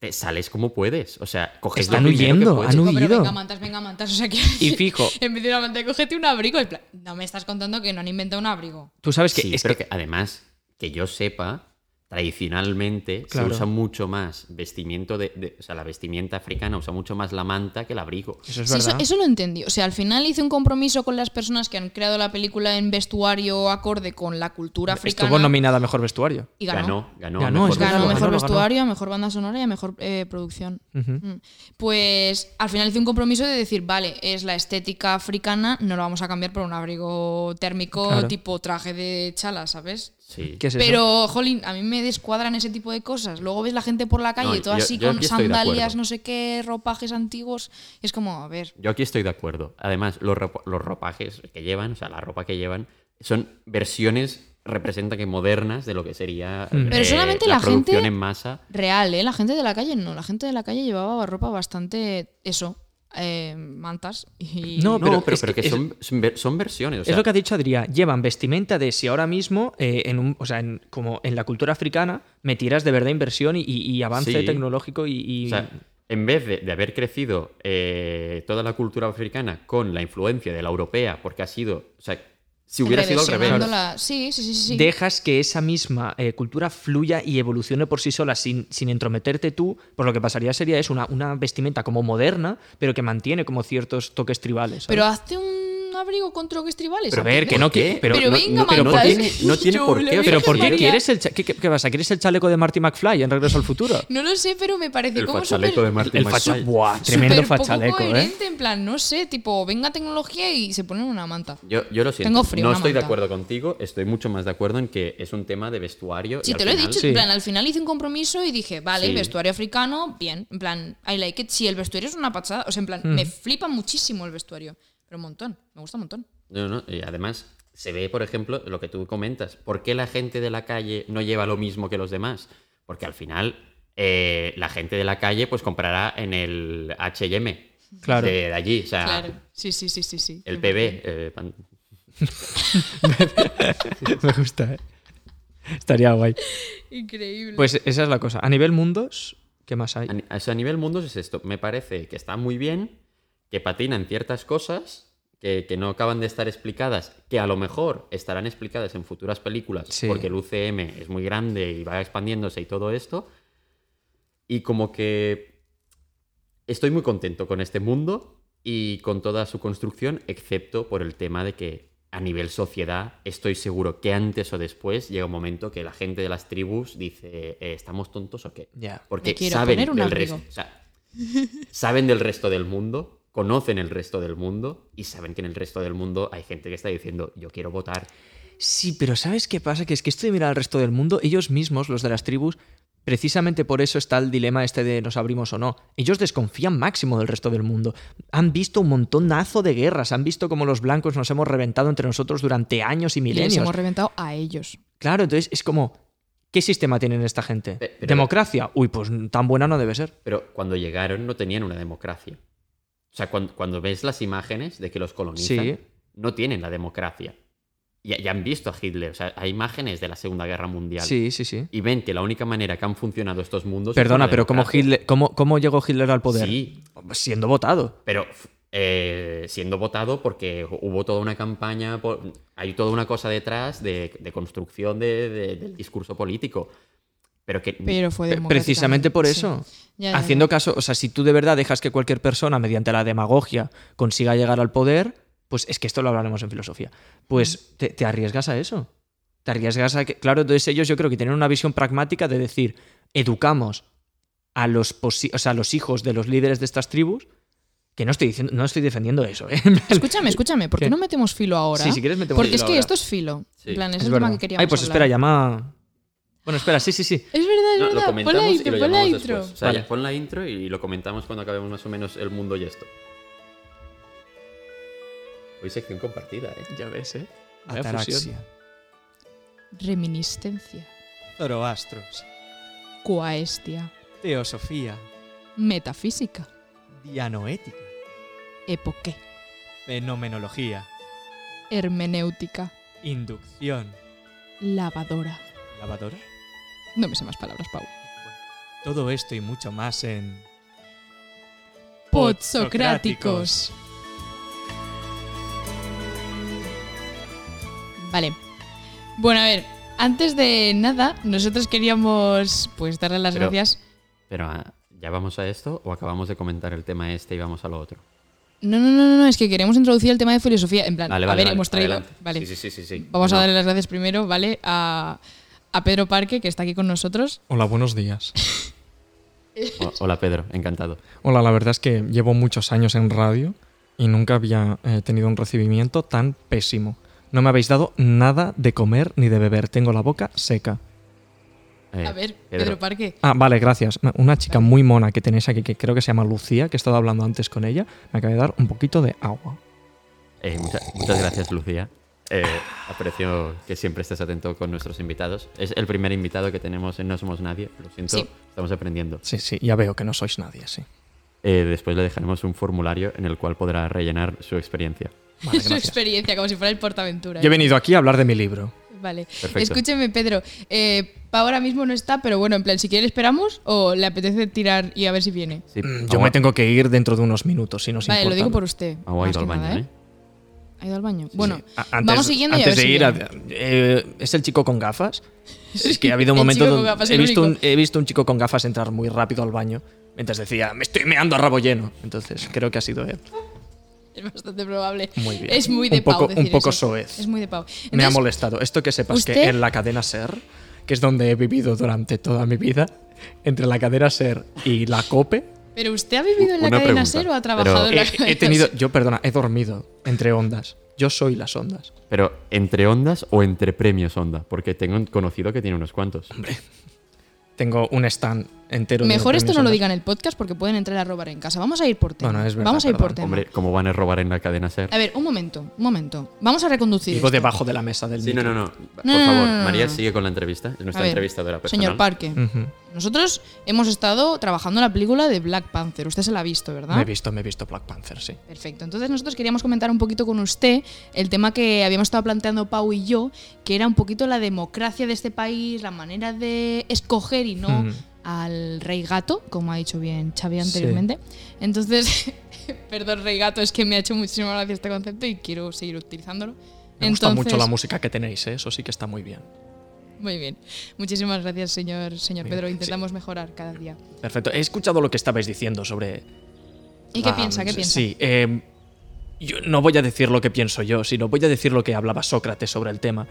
te sales como puedes. O sea, coges Están lo primero que huyendo, han Chico, pero huido. venga mantas, venga mantas. O sea que. Y fijo. en vez de una manta, cógete un abrigo. Plan, no me estás contando que no han inventado un abrigo. Tú sabes que Sí, es pero que- que además que yo sepa, tradicionalmente Claro. se usa mucho más vestimento de, de- O sea, la vestimenta africana usa mucho más la manta que el abrigo. Eso es Sí, verdad. eso, eso lo entendí. O sea, al final hice un compromiso con las personas que han creado la película en vestuario acorde con la cultura africana. Estuvo nominada a mejor vestuario. y ganó. Ganó, ganó, Ganó, mejor Ganó vestuario. mejor a mejor banda sonora y a mejor eh, producción. Mm. Pues al final hice un compromiso de decir, vale, es la estética africana, no lo vamos a cambiar por un abrigo térmico Claro. tipo traje de chala, ¿sabes? Sí. ¿Qué es eso? Pero, jolín, a mí me descuadran ese tipo de cosas. Luego ves la gente por la calle, No, todo yo- así yo con sandalias, no sé qué, ropajes antiguos. Y es como, a ver. Yo aquí estoy de acuerdo. Además, los, ropa- los ropajes que llevan, o sea, la ropa que llevan, son versiones, representan que modernas de lo que sería Mm. Pero eh, solamente la, la producción gente- en masa. Real, ¿eh? La gente de la calle no. La gente de la calle llevaba ropa bastante. Eso. Eh, mantas. Y... No, No, pero pero, es pero que que, es- son, son ver- son versiones. o sea, es lo que ha dicho Adrián. Llevan vestimenta de si ahora mismo, eh, en un, o sea, en- como en la cultura africana, metieras de verdad inversión y, y- y avance Sí. tecnológico y. y- O sea, en vez de, de haber crecido eh, toda la cultura africana con la influencia de la europea, porque ha sido. O sea, si hubiera sido al revés. Reversionándola- Sí, sí, sí, sí. sí. dejas que esa misma eh, cultura fluya y evolucione por sí sola sin, sin entrometerte tú, pues lo que pasaría sería es una, una vestimenta como moderna, pero que mantiene como ciertos toques tribales. ¿sabes? Pero hazte un abrigo con troques tribales. Pero a ver, que no que pero, Pero no- venga, no- pero no ¿por qué- tiene, no tiene por qué. Pero ¿por qué quieres el cha- qué, qué- qué vas a quieres el chaleco de Marty McFly en Regreso al Futuro? No lo sé, pero me parece El como fachaleco súper- de Martin el McFly. buah, tremendo fachaleco, ¿eh? en plan, no sé, tipo, venga tecnología y se ponen una manta. Yo, yo lo siento. Tengo frío, no una estoy de acuerdo contigo. Estoy mucho más de acuerdo en que es un tema de vestuario. y Sí, al te lo he dicho. En plan, al final hice un compromiso y dije, vale, vestuario africano, bien. En plan, I like it. Sí, el vestuario es una pachada. O sea, en plan, Mm. me flipa muchísimo el vestuario. Pero un montón. Me gusta un montón. No, no, y además se ve, por ejemplo, lo que tú comentas. ¿Por qué la gente de la calle no lleva lo mismo que los demás? Porque al final eh, la gente de la calle pues comprará en el H&M Claro. de, de allí. O sea, Claro. Sí, sí, sí, sí. sí. el PB. eh, pan- Me gusta, ¿eh? Estaría guay. Increíble. Pues esa es la cosa. A nivel mundos, ¿qué más hay? A nivel mundos es esto. Me parece que está muy bien, que patinan ciertas cosas que, que no acaban de estar explicadas, que a lo mejor estarán explicadas en futuras películas, Sí. porque el UCM es muy grande y va expandiéndose y todo esto. Y como que estoy muy contento con este mundo y con toda su construcción, excepto por el tema de que a nivel sociedad estoy seguro que antes o después llega un momento que la gente de las tribus dice, eh, ¿estamos tontos o qué? Porque saben del resto. o sea, saben del resto del mundo, conocen el resto del mundo y saben que en el resto del mundo hay gente que está diciendo yo quiero votar. Sí, pero ¿sabes qué pasa? Que es que esto de mirar al resto del mundo, ellos mismos, los de las tribus, precisamente por eso está el dilema este de nos abrimos o no. Ellos desconfían máximo del resto del mundo. Han visto un montonazo de guerras, han visto cómo los blancos nos hemos reventado entre nosotros durante años y Y les milenios. hemos reventado a ellos. Claro, entonces es como, ¿qué sistema tienen esta gente? Pero- ¿Democracia? Uy, pues tan buena no debe ser. Pero cuando llegaron no tenían una democracia. O sea, cuando, cuando ves las imágenes de que los colonizan, Sí. no tienen la democracia. Ya, ya han visto a Hitler. O sea, hay imágenes de la Segunda Guerra Mundial. Sí, sí, sí. Y ven que la única manera que han funcionado estos mundos. Perdona, pero ¿cómo. Hitler, cómo, ¿cómo llegó Hitler al poder? Sí, Siendo votado. Pero eh, siendo votado porque hubo toda una campaña, por- hay toda una cosa detrás de, de construcción de- de- del discurso político. Pero que Pero fue Precisamente por sí. eso. Ya, ya, Haciendo ya. caso, o sea, si tú de verdad dejas que cualquier persona, mediante la demagogia, consiga llegar al poder, pues es que esto lo hablaremos en filosofía. Pues te, te arriesgas a eso. Te arriesgas a que. Claro, entonces ellos yo creo que tienen una visión pragmática de decir, educamos a los, posi- o sea, a los hijos de los líderes de estas tribus, que no estoy diciendo, no estoy defendiendo eso, ¿eh? Escúchame, escúchame, ¿por qué, ¿Qué? no metemos filo ahora? Sí, si quieres metemos Porque filo es que ahora. esto es filo. Sí. En plan, es, Es el tema que queríamos Ay, pues hablar. espera, llama. Bueno, espera, sí, sí, sí. Es verdad, es No, lo verdad. Pon comentamos la y intro, lo pon la llamamos intro. después. O sea, Vale. pon la intro y lo comentamos cuando acabemos más o menos el mundo y esto. Hoy sección compartida, ¿eh? Ya ves, ¿eh? Ataraxia. Reminiscencia. Zoroastros. Coaestia. Teosofía. Metafísica. Dianoética. Epoqué. Fenomenología. Hermenéutica. Inducción. Lavadora. ¿Lavadora? No me sé más palabras, Pau. Todo esto y mucho más en. Podsocráticos. Vale. Bueno, a ver. Antes de nada, nosotros queríamos pues darle las Pero- gracias. Pero, ah, ¿ya vamos a esto o acabamos de comentar el tema este y vamos a lo otro? No, no, no, no, no, es que queremos introducir el tema de filosofía. En plan, Vale, a vale, ver, vale, hemos traído. Vale. Sí, sí, sí, sí. Vamos a darle las gracias primero, ¿vale? A, a Pedro Parque, que está aquí con nosotros. Hola, buenos días. Hola Pedro, encantado. Hola, la verdad es que llevo muchos años en radio y nunca había eh, tenido un recibimiento tan pésimo. No me habéis dado nada de comer ni de beber. Tengo la boca seca. Eh, A ver, Pedro, Parque. Ah, vale, gracias. Una chica muy mona que tenéis aquí, que creo que se llama Lucía, que he estado hablando antes con ella, me acaba de dar un poquito de agua. eh, mucha- muchas gracias Lucía. Eh, aprecio que siempre estés atento con nuestros invitados. Es el primer invitado que tenemos en No Somos Nadie. Lo siento, Sí. estamos aprendiendo. Sí, sí, ya veo que no sois nadie, sí. Eh, después le dejaremos un formulario en el cual podrá rellenar su experiencia. Vale, Su experiencia, como si fuera el Portaventura. Yo he venido aquí a hablar de mi libro. Vale. Perfecto. Escúcheme, Pedro. Eh, pa ahora mismo no está, pero bueno, en plan, si quiere esperamos o le apetece tirar y a ver si viene. Sí, Mm, Yo me tengo que ir dentro de unos minutos, si no Vale, lo importa. digo por usted. más ido al baño, nada, ¿eh? ¿Ha ido al baño? bueno, Sí. A- antes- vamos siguiendo y a antes ver de si ir, eh, ¿es el chico con gafas? Es que ha habido un momento donde he visto, un, he visto un chico con gafas entrar muy rápido al baño mientras decía, me estoy meando a rabo lleno. Entonces creo que ha sido él. Es bastante probable. Muy bien. Es muy de Un poco- pau decir un poco eso. soez. Es muy de pau. me ha molestado. Esto que sepas que ¿usted? en la cadena SER, que es donde he vivido durante toda mi vida, entre la cadena SER y la COPE, ¿Pero usted ha vivido en la Una cadena pregunta, SER o ha trabajado en la he, cadena he tenido, SER? yo perdona, he dormido entre ondas. Yo soy las ondas. Pero, ¿entre ondas o entre premios onda? Porque tengo conocido que tiene unos cuantos. Tengo un stand entero. Mejor esto no lo diga en el podcast porque pueden entrar a robar en casa. Vamos a ir por tema. Bueno, es verdad, Vamos a ir por tema. Hombre, ¿cómo van a robar en la cadena SER? A ver, un momento, un momento. Vamos a reconducir. Esto. debajo de la mesa del Sí, no, no, no. Por No, favor, no, no, María sigue con la entrevista. Es nuestra ver, entrevistadora personal. Señor Parque, nosotros hemos estado trabajando en la película de Black Panther. Usted se la ha visto, ¿verdad? Me he visto, me he visto Black Panther, sí. Perfecto. Entonces nosotros queríamos comentar un poquito con usted el tema que habíamos estado planteando Pau y yo, que era un poquito la democracia de este país, la manera de escoger y no Mm. Al rey gato, como ha dicho bien Xavi anteriormente. Entonces, perdón, rey gato, es que me ha hecho muchísima gracia este concepto y quiero seguir utilizándolo. Me gusta mucho la música que tenéis, ¿eh? eso sí que está muy bien. Muy bien. Muchísimas gracias, señor, señor. Pedro. Intentamos mejorar cada día. Perfecto. He escuchado lo que estabais diciendo sobre. ¿Y qué piensa? ¿Qué piensa? Sí. eh, yo no voy a decir lo que pienso yo, sino voy a decir lo que hablaba Sócrates sobre el tema.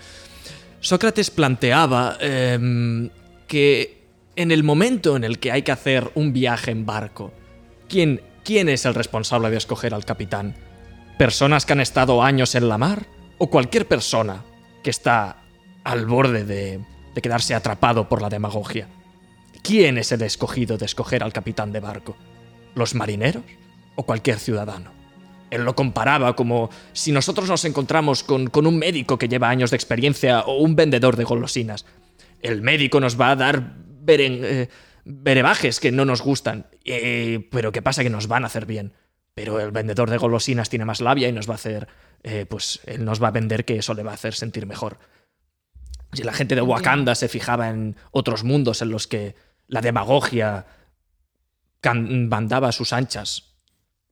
Sócrates planteaba em, que en el momento en el que hay que hacer un viaje en barco, ¿quién, ¿quién es el responsable de escoger al capitán? ¿Personas que han estado años en la mar? ¿O cualquier persona que está al borde de, de quedarse atrapado por la demagogia? ¿Quién es el escogido de escoger al capitán de barco? ¿Los marineros o cualquier ciudadano? Él lo comparaba como si nosotros nos encontramos con, con un médico que lleva años de experiencia o un vendedor de golosinas. El médico nos va a dar beren- eh, berebajes que no nos gustan, eh, pero ¿qué pasa? Que nos van a hacer bien. Pero el vendedor de golosinas tiene más labia y nos va a hacer, eh, pues él nos va a vender que eso le va a hacer sentir mejor. Si la gente de. Wakanda se fijaba en otros mundos en los que la demagogia bandaba a sus anchas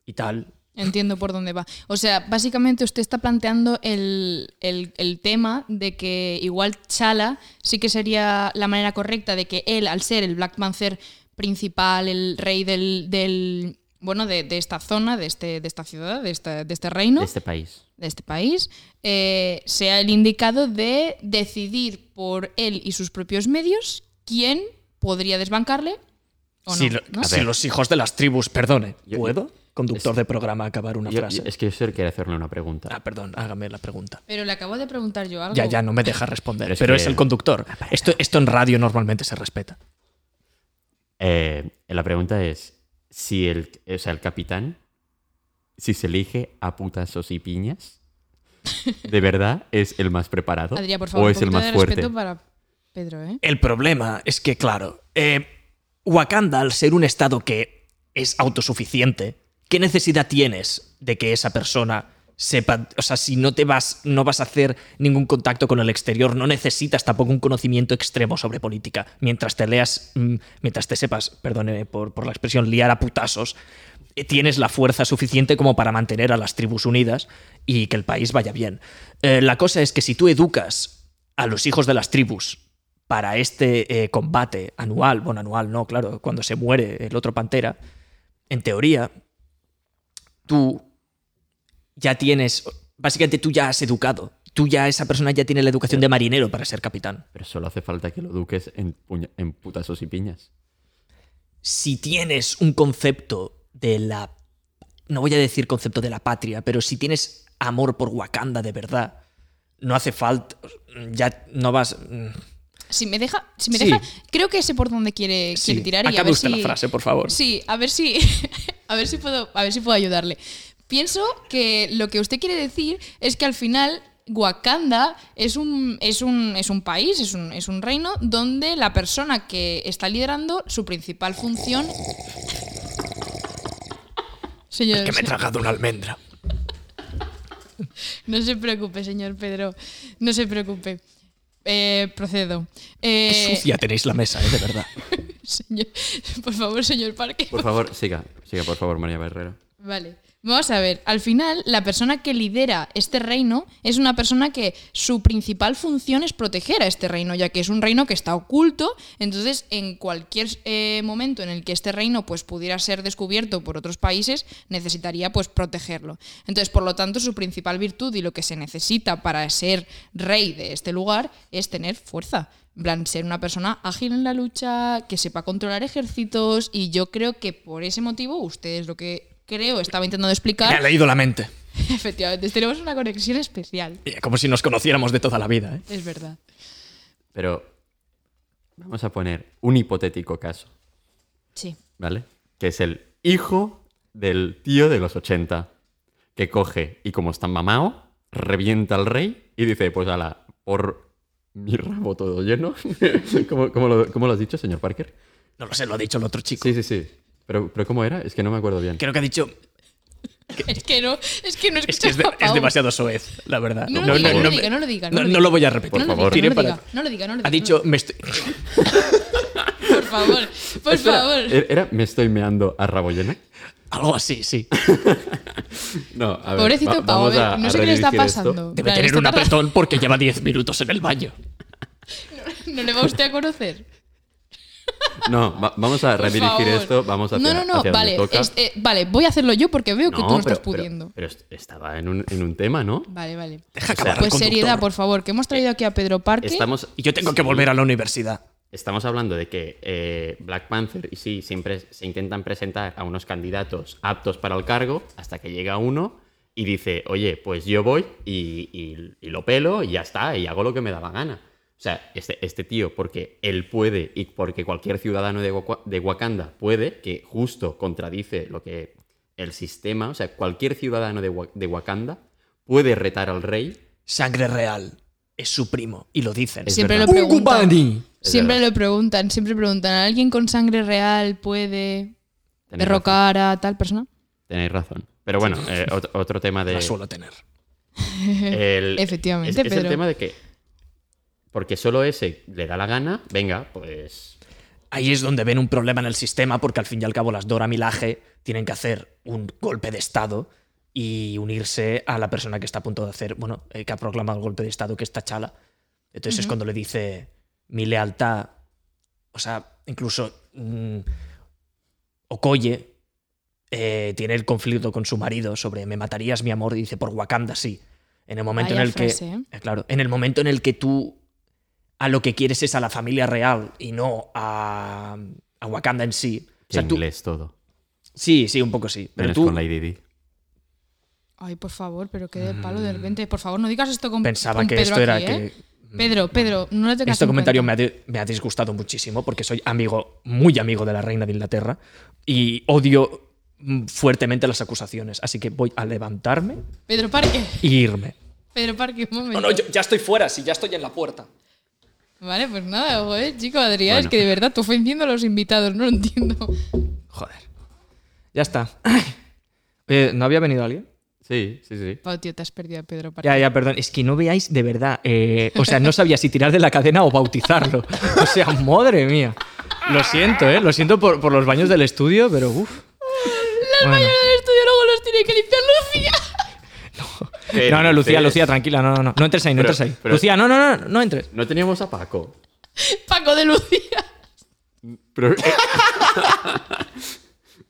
y tal, Entiendo por dónde va. O sea, básicamente usted está planteando el, el- el tema de que igual Chala sí que sería la manera correcta de que él, al ser el Black Panther principal, el rey del, del bueno, de, de esta zona, de, este, de esta ciudad, de, esta- de este reino, De este país. de este país, eh, sea el indicado de decidir por él y sus propios medios quién podría desbancarle o no. si, lo- ¿no? si los hijos de las tribus, perdone, Yo- ¿puedo? Conductor es- de programa, acabar una Yo- frase. es que yo quería hacerle una pregunta. Ah, perdón, hágame la pregunta. Pero le acabo de preguntar yo algo. Ya, ya, no me deja responder. Pero es Pero que- es el conductor. Esto, esto en radio normalmente se respeta. Eh, la pregunta es: si el, o sea, el capitán, si se elige a putazos y piñas, ¿de verdad es el más preparado? Adrián, por favor, ¿O es un el más de fuerte? respeto para Pedro, ¿eh? El problema es que, claro, eh, Wakanda, al ser un estado que es autosuficiente, ¿qué necesidad tienes de que esa persona sepa? O sea, si no te vas, no vas a hacer ningún contacto con el exterior, no necesitas tampoco un conocimiento extremo sobre política. Mientras te leas, mm, mientras te sepas, perdone por, la expresión, liar a putazos, eh, tienes la fuerza suficiente como para mantener a las tribus unidas y que el país vaya bien. Eh, la cosa es que si tú educas a los hijos de las tribus para este eh, combate anual, bueno, anual no, claro, cuando se muere el otro pantera, en teoría, tú ya tienes, básicamente tú ya has educado, tú ya, esa persona ya tiene la educación de marinero para ser capitán. Pero solo hace falta que lo eduques en, puña- en putazos y piñas. si tienes un concepto de la. No voy a decir concepto de la patria, pero si tienes amor por Wakanda de verdad, no hace falta. Ya no vas. mm, Si me deja, si me Sí. deja, creo que sé por dónde quiere, Sí, quiere tirar y a acabe ver usted si la frase, por favor. Sí, a ver si a ver si puedo a ver si puedo ayudarle. Pienso que lo que usted quiere decir es que al final Wakanda es un, es un, es un país, es un, es un reino donde la persona que está liderando su principal función. Señor, Que me he tragado una almendra. no se preocupe, señor Pedro. No se preocupe. Eh, procedo. Qué Eh, sucia tenéis la mesa, ¿eh? de verdad. señor- por favor, señor Parque. Por favor, siga. Siga, por favor, María Barrero. Vale. Vamos a ver, al final la persona que lidera este reino es una persona que su principal función es proteger a este reino, ya que es un reino que está oculto, entonces en cualquier eh, momento en el que este reino pues pudiera ser descubierto por otros países, necesitaría pues protegerlo. Entonces, por lo tanto, su principal virtud y lo que se necesita para ser rey de este lugar es tener fuerza. En plan, ser una persona ágil en la lucha, que sepa controlar ejércitos, y yo creo que por ese motivo, ustedes lo que creo estaba intentando Me ha explicar, leído la mente. efectivamente, tenemos una conexión especial. Como si nos conociéramos de toda la vida, ¿eh? Es verdad. Pero vamos a poner un hipotético caso, Sí. ¿vale? Que es el hijo del tío de los 80, que coge y como está mamado, revienta al rey y dice, pues ala, por mi rabo todo lleno. ¿Cómo, cómo lo, cómo lo has dicho, señor Parker? No lo sé, lo ha dicho el otro chico. Sí, sí, sí. Pero, pero ¿cómo era? Es que no me acuerdo bien. Creo que ha dicho. Es que no, es que no Es que es, de- es demasiado soez, la verdad. No lo diga, no lo diga, no lo diga, no No, lo no voy a repetir. Por no lo favor. diga, no lo para- diga, no lo diga, no lo diga. Ha dicho. Me estoy... Por favor, por Espera, favor. ¿era- ¿Era me estoy meando a rabo lleno? Algo así, sí. No, a ver. Pobrecito va- Pau, a vamos ver, no sé qué le está esto. pasando. Debe tener un apretón porque lleva 10 minutos en el baño. ¿No le va usted a conocer? No, va- vamos a redirigir esto, vamos hacia, No, no, no, vale, toca. es- eh, vale, voy a hacerlo yo porque veo que tú no estás pudiendo. Pero, est- estaba en un, en un tema, ¿no? Vale, vale. Deja O sea, Pues seriedad, por favor, que hemos traído aquí a Pedro Parque. Estamos, Y yo tengo que volver a la universidad. Estamos hablando de que eh, Black Panther, y sí, siempre se intentan presentar a unos candidatos aptos para el cargo, hasta que llega uno y dice, oye, pues yo voy y, y- y lo pelo y ya está, y hago lo que me da la gana. O sea, este, este tío, porque él puede y porque cualquier ciudadano de, de Wakanda puede, que justo contradice lo que el sistema, o sea, cualquier ciudadano de, Wa- de Wakanda puede retar al rey. Sangre real. Es su primo. Y lo dicen. Es Siempre lo preguntan. Es Siempre verdad. lo preguntan, siempre preguntan. ¿Alguien con sangre real puede Tenéis derrocar a tal persona? Tenéis razón. Pero bueno, eh, ot- otro tema de. La suelo tener. el- Efectivamente, es, es el tema de que. Porque solo ese le da la gana, venga, pues. Ahí es donde ven un problema en el sistema porque al fin y al cabo las Dora Milaje tienen que hacer un golpe de Estado y unirse a la persona que está a punto de hacer, bueno, eh, que ha proclamado el golpe de Estado, que es T'Challa. Entonces es cuando le dice mi lealtad, o sea, incluso mm, Okoye eh, tiene el conflicto con su marido sobre me matarías mi amor y dice por Wakanda sí. En el momento Vaya en el frase, que ¿eh? eh, claro, en el momento en el que tú a lo que quieres es a la familia real y no a, a Wakanda en sí. O sea, tú- inglés todo. sí, sí, un poco sí. Pero Menos tú con Lady Di. Ay, por favor, pero qué de palo de repente. Por favor, no digas esto con pensaba con que Pedro esto era ¿eh? que Pedro, Pedro, no le tengas Este en comentario me ha, di- me ha disgustado muchísimo porque soy amigo, muy amigo de la reina de Inglaterra y odio mm, fuertemente las acusaciones. Así que voy a levantarme Pedro Parque. e irme. Pedro Parque, un momento. No, no, yo ya estoy fuera, si ya estoy en la puerta. Vale, pues nada, joder, chico, Adrián, Bueno. es que de verdad tú ofendiendo a los invitados, no lo entiendo. Joder. Ya está. Oye, ¿no había venido alguien? Sí, sí, sí. Pau, tío, te has perdido a Pedro Parque. Ya, ya, perdón. Es que no veáis de verdad. eh, o sea, no sabía si tirar de la cadena o bautizarlo. O sea, madre mía. Lo siento, ¿eh? Lo siento por, por los baños del estudio, pero uff. Los baños del estudio luego los tiene que limpiar Lucía. ¿Qué No, no, Lucía? Lucía, tranquila, no, no, no. No entres ahí, no Pero- entres ahí. pero- Lucía, no, no, no, no entres. No teníamos a Paco. Paco de Lucía. Pero...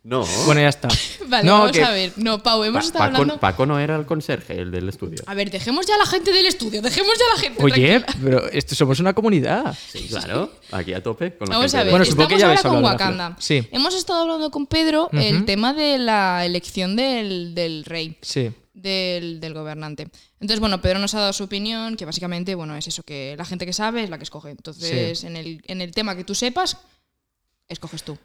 no. Bueno, ya está. Vale, no, vamos que- a ver. No, Pau, hemos Pa- estado Paco, hablando. Paco no era el conserje, el del estudio. A ver, dejemos ya a la gente del estudio, dejemos ya a la gente. Oye, tranquila. pero esto somos una comunidad. Sí, claro. Aquí a tope. Con la Vamos gente a de- ver, Bueno, supongo que estamos ya ahora con hablado de la Wakanda. Sí. Hemos estado hablando con Pedro el tema de la elección del, del rey, Sí. del, del gobernante. Entonces, bueno, Pedro nos ha dado su opinión, que básicamente, bueno, es eso, que la gente que sabe es la que escoge. Entonces, en, el, en el tema que tú sepas, escoges tú.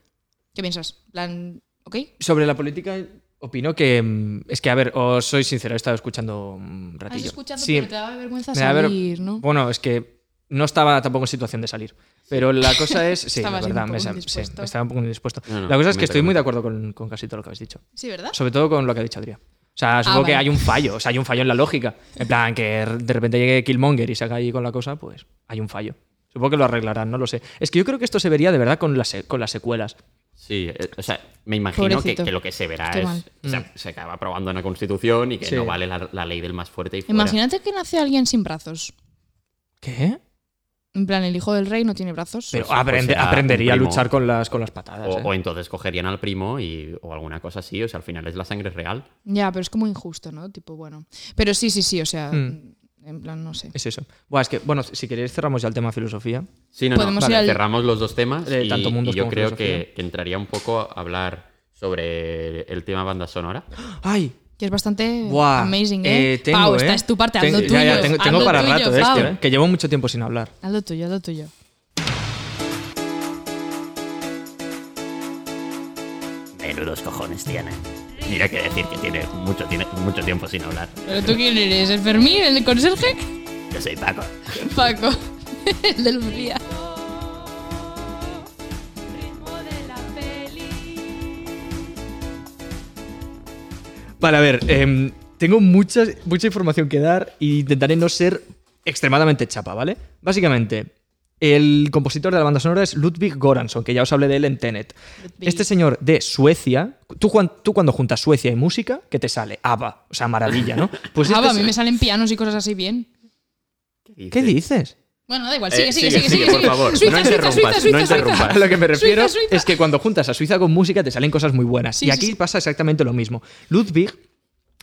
¿Qué piensas? Plan, ¿Ok? Sobre la política, opino que. mm, Es que, a ver, os soy sincero, he estado escuchando un Has ratillo. escuchado, Sí, pero te daba vergüenza me da ver- salir, ¿no? Bueno, es que no estaba tampoco en situación de salir. Pero la cosa es. Sí, la verdad, me, sí, estaba un poco indispuesto. No, no, la cosa es que estoy muy de acuerdo con, con casi todo lo que habéis dicho. Sí, ¿verdad? Sobre todo con lo que ha dicho Adrián. O sea, supongo que Ah, vale. hay un fallo. O sea, hay un fallo en la lógica. En plan, que de repente llegue Killmonger y se haga ahí con la cosa, pues hay un fallo. Supongo que lo arreglarán, no lo sé. Es que yo creo que esto se vería de verdad con las, con las secuelas. Sí, eh, o sea, me imagino que, lo que se verá Estoy es. mal. o sea, se acaba aprobando una constitución y que Sí. no vale la, la ley del más fuerte y fuera. Imagínate que nace alguien sin brazos. ¿Qué? En plan, el hijo del rey no tiene brazos. Pero pues aprende- será aprendería a luchar con las, con las patadas. O, ¿eh? o entonces cogerían al primo y, o alguna cosa así. O sea, al final es la sangre real. Ya, pero es como injusto, ¿no? Tipo, bueno. Pero sí, sí, sí, o sea, Mm. En plan, no sé. Es eso. Buah, es que, bueno, si queréis cerramos ya el tema filosofía. Sí, no, Podemos no. ir al- Cerramos los dos temas. De y, tanto mundos y yo como creo que, que entraría un poco a hablar sobre el tema banda sonora. ¡Ay! Que es bastante Buah, amazing, ¿eh? eh, tengo, Pau, ¿eh? esta es tu parte, haz lo Tengo- tuyo. ya, ya, tengo, para tuyo, rato de Pau. esto, ¿eh? Que llevo mucho tiempo sin hablar. Haz lo tuyo, haz lo tuyo. Menudos cojones tiene. Mira que decir que tiene mucho, tiene mucho tiempo sin hablar. ¿Pero tú quién eres? ¿El Fermín, el conserje? Yo soy Paco. Paco, el de Lucía. Vale, a ver, em, tengo mucha, mucha información que dar e intentaré no ser extremadamente chapa, ¿vale? Básicamente, el compositor de la banda sonora es Ludwig Göransson, que ya os hablé de él en Tenet. Ludwig. Este señor de Suecia, tú, Juan- tú cuando juntas Suecia y música, ¿qué te sale? ABBA, o sea, maravilla, ¿no? Pues este a mí me salen pianos y cosas así bien. ¿Qué dices? Bueno, da igual, Eh, sigue, sigue, sigue, sigue, sigue, sigue. por favor. Suiza, No interrumpas, Suiza, no Suiza, interrumpas. A lo que me refiero Suiza, Suiza. es que cuando juntas a Suiza con música te salen cosas muy buenas. Sí, y aquí sí. pasa exactamente lo mismo. Ludwig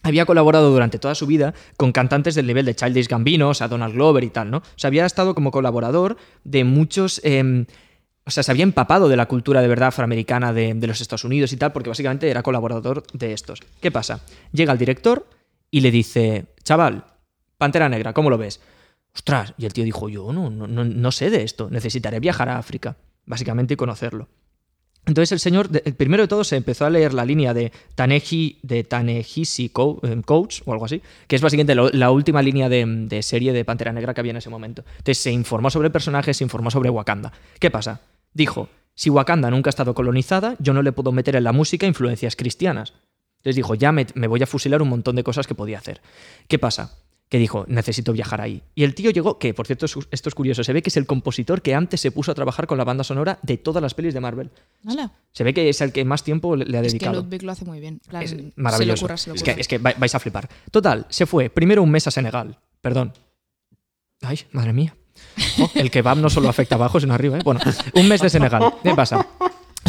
había colaborado durante toda su vida con cantantes del nivel de Childish Gambino, o sea, Donald Glover y tal, ¿no? O sea, había estado como colaborador de muchos... em, o sea, se había empapado de la cultura de verdad afroamericana de, los Estados Unidos y tal, porque básicamente era colaborador de estos. ¿Qué pasa? Llega el director y le dice, chaval, Pantera Negra, ¿cómo lo ves? Ostras, y el tío dijo, yo no, no, no sé de esto, necesitaré viajar a África, básicamente, y conocerlo. Entonces el señor, primero de todo, se empezó a leer la línea de Taneji, de Tanehisi eh, Coach o algo así, que es básicamente lo- la última línea de, serie de Pantera Negra que había en ese momento. Entonces se informó sobre el personaje, se informó sobre Wakanda. ¿Qué pasa? Dijo, si Wakanda nunca ha estado colonizada, yo no le puedo meter en la música influencias cristianas. Entonces dijo, ya me voy a fusilar un montón de cosas que podía hacer. ¿Qué pasa? Que dijo, necesito viajar ahí. Y el tío llegó, que por cierto es- esto es curioso, se ve que es el compositor que antes se puso a trabajar con la banda sonora de todas las pelis de Marvel. Se ve que es el que más tiempo le, ha Es que dedicado. Ludwig lo hace muy bien. Plan, Es maravilloso. ocurra, es, que, es vais a flipar. Total, se fue primero un mes a Senegal. Perdón. Ay, madre mía. Jo, el kebab no solo afecta abajo, sino arriba. ¿eh? Bueno, un mes de Senegal. ¿Qué pasa?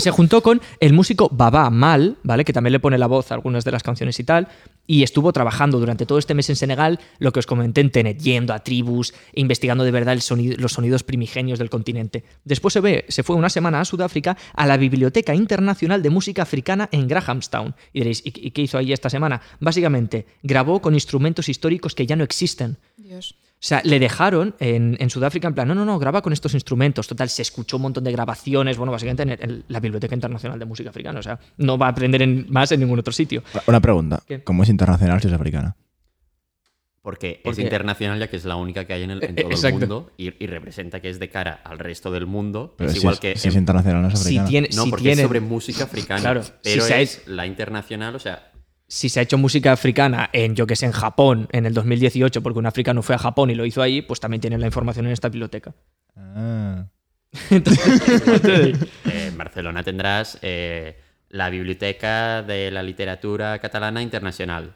Se juntó con el músico Baba Mal, ¿vale? Que también le pone la voz a algunas de las canciones y tal. Y estuvo trabajando durante todo este mes en Senegal, lo que os comenté en Tenet, yendo a tribus, investigando de verdad el sonido- los sonidos primigenios del continente. Después se, ve, se fue una semana a Sudáfrica a la Biblioteca Internacional de Música Africana en Grahamstown. Y diréis, ¿y, y qué hizo ahí esta semana? Básicamente, grabó con instrumentos históricos que ya no existen. Dios. O sea, le dejaron en, en Sudáfrica en plan, no, no, no, graba con estos instrumentos. Total, se escuchó un montón de grabaciones, bueno, básicamente en, el- en la Biblioteca Internacional de Música Africana. O sea, no va a aprender en- más en ningún otro sitio. Una pregunta. ¿Qué? ¿Cómo es internacional si es africana? Porque, Porque- es internacional ya que es la única que hay en, el, en Eh, todo exacto. el mundo y, y representa que es de cara al resto del mundo. Pero es si igual es, que... si es internacional no es Si africana. tiene, no, si porque tiene- es sobre música africana. Claro, Pero si es la internacional, o sea... si se ha hecho música africana en, yo que sé, en Japón en el 2018, porque un africano fue a Japón y lo hizo ahí, pues también tienen la información en esta biblioteca. Ah. eh, en Barcelona tendrás eh, la Biblioteca de la Literatura Catalana Internacional.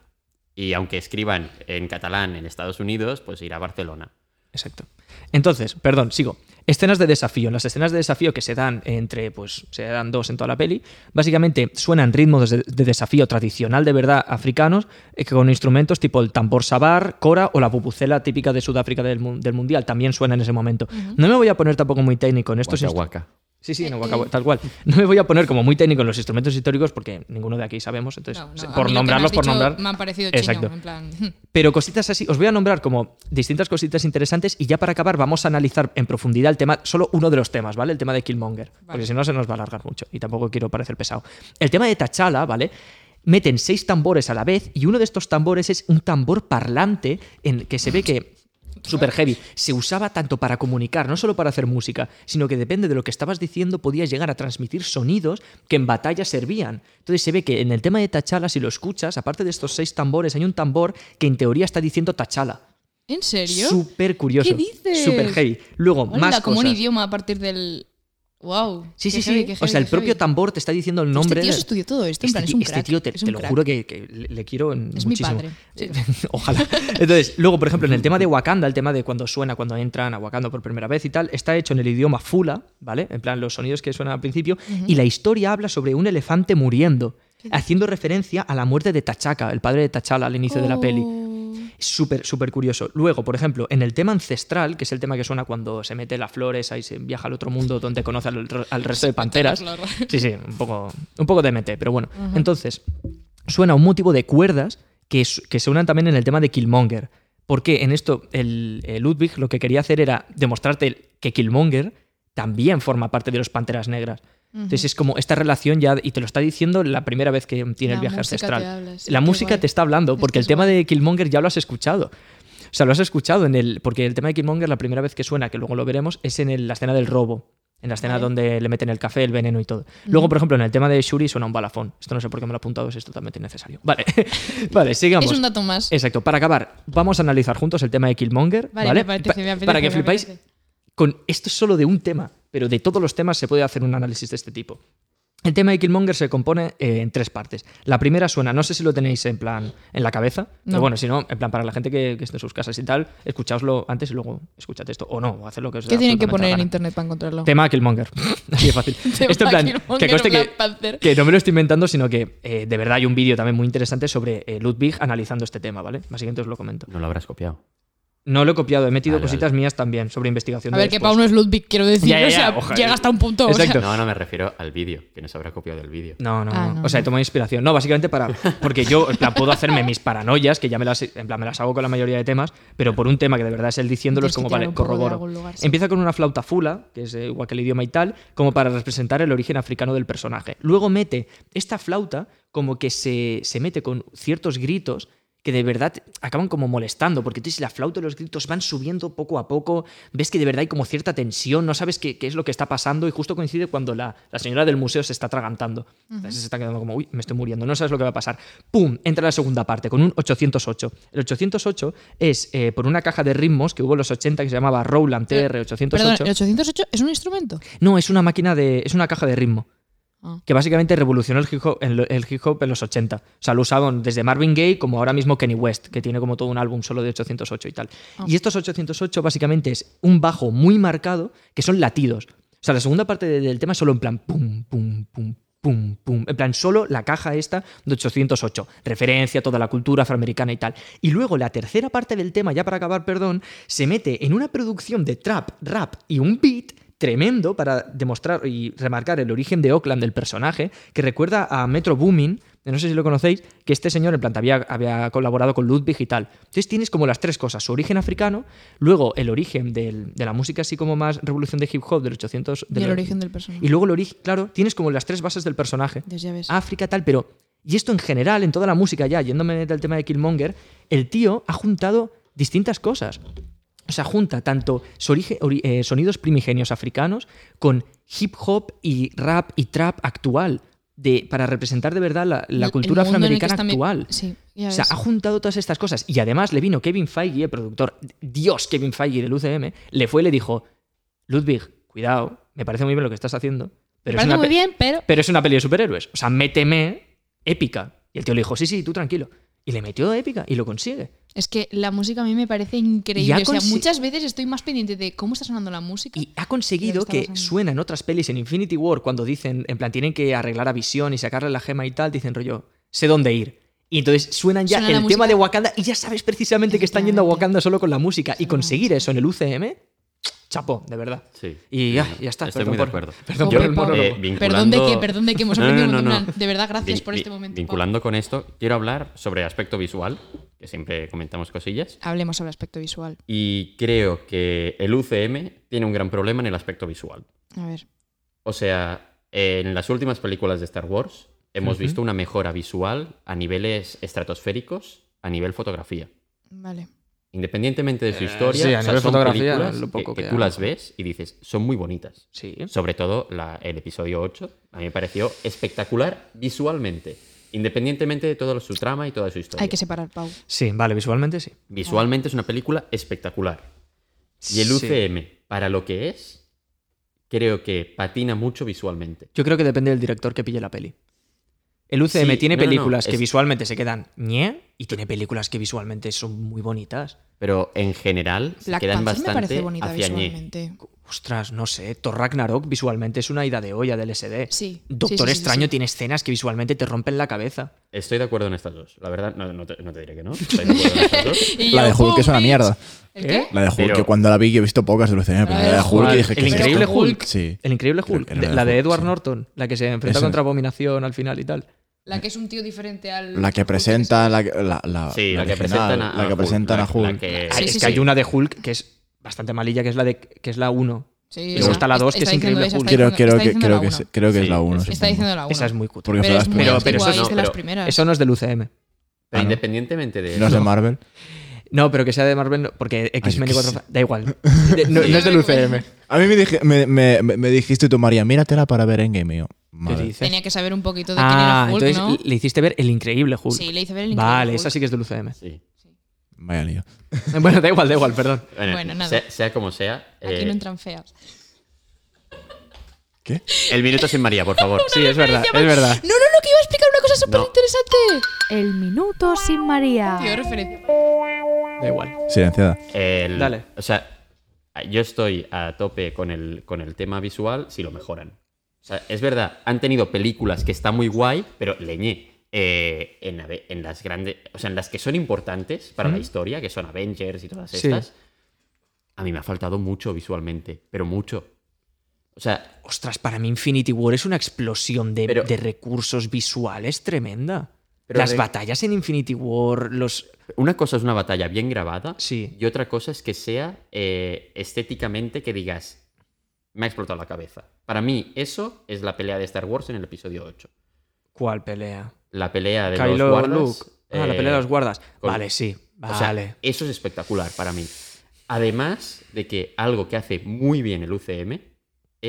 Y aunque escriban en catalán en Estados Unidos, pues ir a Barcelona. Exacto. Entonces, perdón, sigo. Escenas de desafío. Las escenas de desafío que se dan entre, pues, se dan dos en toda la peli, básicamente suenan ritmos de, de desafío tradicional de verdad africanos, eh, con instrumentos tipo el tambor sabar, cora o la pupucela típica de Sudáfrica del, mu- del Mundial. También suena en ese momento. No me voy a poner tampoco muy técnico en instru- waka. Sí, sí, no, waka, tal cual. No me voy a poner como muy técnico en los instrumentos históricos porque ninguno de aquí sabemos. Entonces, No, no, por nombrarlos, por dicho nombrar. Me han parecido chino, Exacto. en plan. Pero cositas así, os voy a nombrar como distintas cositas interesantes y ya para acabar vamos a analizar en profundidad el tema, solo uno de los temas, ¿vale? El tema de Killmonger, porque si no se nos va a alargar mucho y tampoco quiero parecer pesado. El tema de T'Challa, ¿vale? Meten seis tambores a la vez y uno de estos tambores es un tambor parlante en que se ve que super heavy. Se usaba tanto para comunicar, no solo para hacer música, sino que depende de lo que estabas diciendo, podías llegar a transmitir sonidos que en batalla servían. Entonces se ve que en el tema de Tachala, si lo escuchas, aparte de estos seis tambores, hay un tambor que en teoría está diciendo Tachala. ¿En serio? Súper curioso. ¿Qué dices? Súper heavy. Luego, Hola, más como un idioma a partir del. ¡Wow! Sí, sí, sí. heavy, qué o sea, el propio heavy. tambor te está diciendo el nombre. tío se de- estudió todo esto, en Este, plan, es tío, un este crack, tío, te, es te un lo crack. juro que, que le, le quiero Es mi muchísimo. padre, sí. Ojalá. Entonces, luego, por ejemplo, en el tema de Wakanda, el tema de cuando suena, cuando entran a Wakanda por primera vez y tal, está hecho en el idioma Fula, ¿vale? En plan, los sonidos que suenan al principio. Y la historia habla sobre un elefante muriendo, haciendo referencia a la muerte de T'Chaka, el padre de T'Challa, al inicio de la peli. Oh. Súper, súper curioso. Luego, por ejemplo, en el tema ancestral, que es el tema que suena cuando se mete la flores, ahí se viaja al otro mundo donde conoce al, al resto de panteras. claro. Sí, sí, un poco, un poco de MT, pero bueno. Entonces, suena un motivo de cuerdas que, que suenan también en el tema de Killmonger. Porque en esto, el, el Ludwig lo que quería hacer era demostrarte que Killmonger también forma parte de los Panteras Negras. Entonces es como esta relación ya, y te lo está diciendo la primera vez que tiene el viaje música ancestral. te habla, sí, la música guay. te está hablando, porque el tema guay. de Killmonger ya lo has escuchado. O sea, lo has escuchado en el. Porque el tema de Killmonger, la primera vez que suena, que luego lo veremos, es en el- la escena del robo. En la escena Vale. donde le meten el café, el veneno y todo. Luego, por ejemplo, en el tema de Shuri suena un balafón. Esto no sé por qué me lo he apuntado, es totalmente innecesario. Vale, vale, sigamos. Es un dato más. Exacto. Para acabar, vamos a analizar juntos el tema de Killmonger. Vale, Vale, me apetece, Pa- me apetece, Para que flipáis. Con esto es solo de un tema, pero de todos los temas se puede hacer un análisis de este tipo. El tema de Killmonger se compone eh, en tres partes. La primera suena, no sé si lo tenéis en plan en la cabeza, pero No. bueno, si no, en plan para la gente que, que esté en sus casas y tal, escuchaoslo antes y luego escuchad esto. O no, o haced lo que os dé ¿Qué tienen que poner en internet para encontrarlo? Tema Killmonger. Así de fácil. Esto en plan, conste que no me lo estoy inventando, sino que eh, de verdad hay un vídeo también muy interesante sobre eh, Ludwig analizando este tema, ¿vale? Básicamente os lo comento. No lo habrás copiado. No lo he copiado, he metido Vale, cositas mías también sobre investigación. A de ver, que. Pau no es Ludwig, quiero decir. Ya, ya, o sea, ojalá. llega hasta un punto. o sea, Exacto. No, no me refiero al vídeo, que no se habrá copiado del vídeo. No, no, Ah, no. O sea, he tomado inspiración. No, básicamente para. Porque yo, en plan, puedo hacerme mis paranoias, que ya me las, en plan, me las hago con la mayoría de temas, pero por un tema que de verdad es él diciéndolo, es como, vale, corroboro. algún lugar, sí. Empieza con una flauta fula, que es eh, igual que el idioma y tal, como para representar el origen africano del personaje. Luego mete esta flauta como que se, se mete con ciertos gritos que de verdad acaban como molestando, porque entonces la flauta y los gritos van subiendo poco a poco, ves que de verdad hay como cierta tensión, no sabes qué, qué es lo que está pasando y justo coincide cuando la, la señora del museo se está atragantando. Entonces se está quedando como, uy, me estoy muriendo, no sabes lo que va a pasar. ¡Pum! Entra la segunda parte con un 808. El 808 es eh, por una caja de ritmos que hubo en los 80 que se llamaba Rowland TR-808. Perdón, ¿el 808 es un instrumento? No, es una máquina de. es una caja de ritmo. Ah. Que básicamente revolucionó el hip, hop, el, el hip hop en los 80. O sea, lo usaban desde Marvin Gaye como ahora mismo Kenny West, que tiene como todo un álbum solo de 808 y tal. Ah. Y estos 808 básicamente es un bajo muy marcado que son latidos. O sea, la segunda parte de- del tema es solo en plan pum, pum, pum, pum, pum. En plan, solo la caja esta de 808. Referencia a toda la cultura afroamericana y tal. Y luego la tercera parte del tema, ya para acabar, perdón, se mete en una producción de trap, rap y un beat tremendo para demostrar y remarcar el origen de Oakland del personaje, que recuerda a Metro Boomin, no sé si lo conocéis, que este señor en planta había, había colaborado con Ludwig y tal. Entonces tienes como las tres cosas, su origen africano, luego el origen del- de la música así como más revolución de hip hop del 800... Y el origen del personaje. Y luego el origen, claro, tienes como las tres bases del personaje. África, tal, pero. Y esto en general, en toda la música ya, yéndome del tema de Killmonger, el tío ha juntado distintas cosas. O sea, junta tanto eh, sonidos primigenios africanos con hip hop y rap y trap actual. De, para representar de verdad la, cultura afroamericana actual. Sí, O sea, ha juntado todas estas cosas. Y además le vino Kevin Feige, el productor, Dios Kevin Feige del UCM, le fue y le dijo: Ludwig, cuidado, me parece muy bien lo que estás haciendo. Pero Me es una muy bien, pero. pero es una peli de superhéroes. O sea, méteme épica. Y el tío le dijo, sí, sí, tú tranquilo. Y le metió épica y lo consigue. Es que la música a mí me parece increíble. O sea, muchas veces estoy más pendiente de cómo está sonando la música. Y ha conseguido que pasando. suena en otras pelis, en Infinity War, cuando dicen, en plan, tienen que arreglar a Visión y sacarle la gema y tal, dicen rollo, sé dónde ir. Y entonces suenan ya Suena el tema de Wakanda y ya sabes precisamente que están yendo a. Wakanda solo con la música. Y conseguir eso en el UCM, chapo, de verdad. Sí. Y ya, ya está. Estoy perdón muy de por- acuerdo. Perdón por. Eh, vinculando- Perdón de que, perdón de que hemos aprendido no, un no. De verdad, gracias Vin- por este momento. Pau. Vinculando con esto, quiero hablar sobre aspecto visual, que siempre comentamos cosillas. Hablemos sobre aspecto visual. Y creo que el UCM tiene un gran problema en el aspecto visual. A ver. O sea, en las últimas películas de Star Wars hemos visto una mejora visual a niveles estratosféricos, a nivel fotografía. Vale. Independientemente de su Eh, historia, sí, a o sea, nivel son fotografía, películas lo poco que, que que tú las ves y dices, son muy bonitas. Sí. Sobre todo la- el episodio 8, a mí me pareció espectacular visualmente, independientemente de toda su trama y toda su historia. Hay que separar, Pau. Sí, vale, visualmente sí. Visualmente es una película espectacular. Y el Sí. UCM, para lo que es, creo que patina mucho visualmente. Yo creo que depende del director que pille la peli. El UCM Sí, tiene no, no, no, películas que es- visualmente se quedan ñe y tiene películas que visualmente son muy bonitas. Pero en general se Black quedan Panther me bastante parece bonita hacia ñe. visualmente. Ostras, no sé, Thor Ragnarok visualmente es una ida de olla del SD. Sí, Doctor sí, sí, sí, Extraño sí. tiene escenas que visualmente te rompen la cabeza. Estoy de acuerdo en estas dos. La verdad, no, no te, no te diré que no. Estoy de acuerdo en estas dos. La yo, de Hulk es una "Oh, mierda. ¿El qué? La de Hulk, Pero- que cuando la vi, que he visto pocas de UCM, pero La de Hulk Hulk. y dije El que es increíble? Hulk. Sí. El increíble Hulk, de- la de Hulk, Edward sí. Norton, la que se enfrenta contra Abominación al final y tal. La que es un tío diferente al. La que presenta la, la, la, Sí, la, que original, presentan a, la que presentan a Hulk. la que- Ah, Sí, es sí, que hay una de Hulk que es bastante malilla, que es la de que es la 1. Sí, esa. gusta la dos, que Está es increíble esa, Hulk. está Creo, creo está que, creo que, es- creo que es la 1. es- Está diciendo la 1. Esa es muy cutre. Porque Pero es Pero- eso es no, de las primeras. Eso no es del UCM. Pero Ah, ¿no? independientemente de ¿No es eso, de Marvel? No, pero que sea de Marvel, no, porque X-Men y qué 4 sé. Da igual. De- no, no es del UCM. A mí me, dije- me, me, me dijiste tú, María, míratela para ver Endgame. Yo. Tenía que saber un poquito de quién Ah, era Hulk, entonces ¿no? le hiciste ver el increíble Hulk. Sí, le hice ver el increíble Vale, Hulk. esa sí que es del UCM. sí. Vaya lío. Bueno, da igual, da igual, perdón. Bueno, Bueno, nada. Sea, sea como sea, Aquí eh, no entran feas. ¿Qué? el minuto sin María, por favor. Sí, es verdad, es verdad. No, no, no, que iba a explicar una cosa súper No. interesante. El minuto sin María. Tío, referencia. Da igual. Silenciada. El- Dale. O sea, yo estoy a tope con el, con el tema visual si lo mejoran. O sea, es verdad, han tenido películas que están muy guay, pero leñé. eh, en, ave- en las grandes. O sea, en las que son importantes para la historia, que son Avengers y todas Sí. estas. A mí me ha faltado mucho visualmente, pero mucho. O sea, Ostras, para mí Infinity War es una explosión de, Pero- de recursos visuales tremenda. Pero Las de- batallas en Infinity War, los... una cosa es una batalla bien grabada Sí. y otra cosa es que sea eh, estéticamente que digas, me ha explotado la cabeza. Para mí, eso es la pelea de Star Wars en el episodio 8. ¿Cuál pelea? La pelea de Kylo los guardas. Luke. Ah, la eh, pelea de los guardas. con- Vale, sí. o sea, Vale. eso es espectacular para mí. Además de que algo que hace muy bien el UCM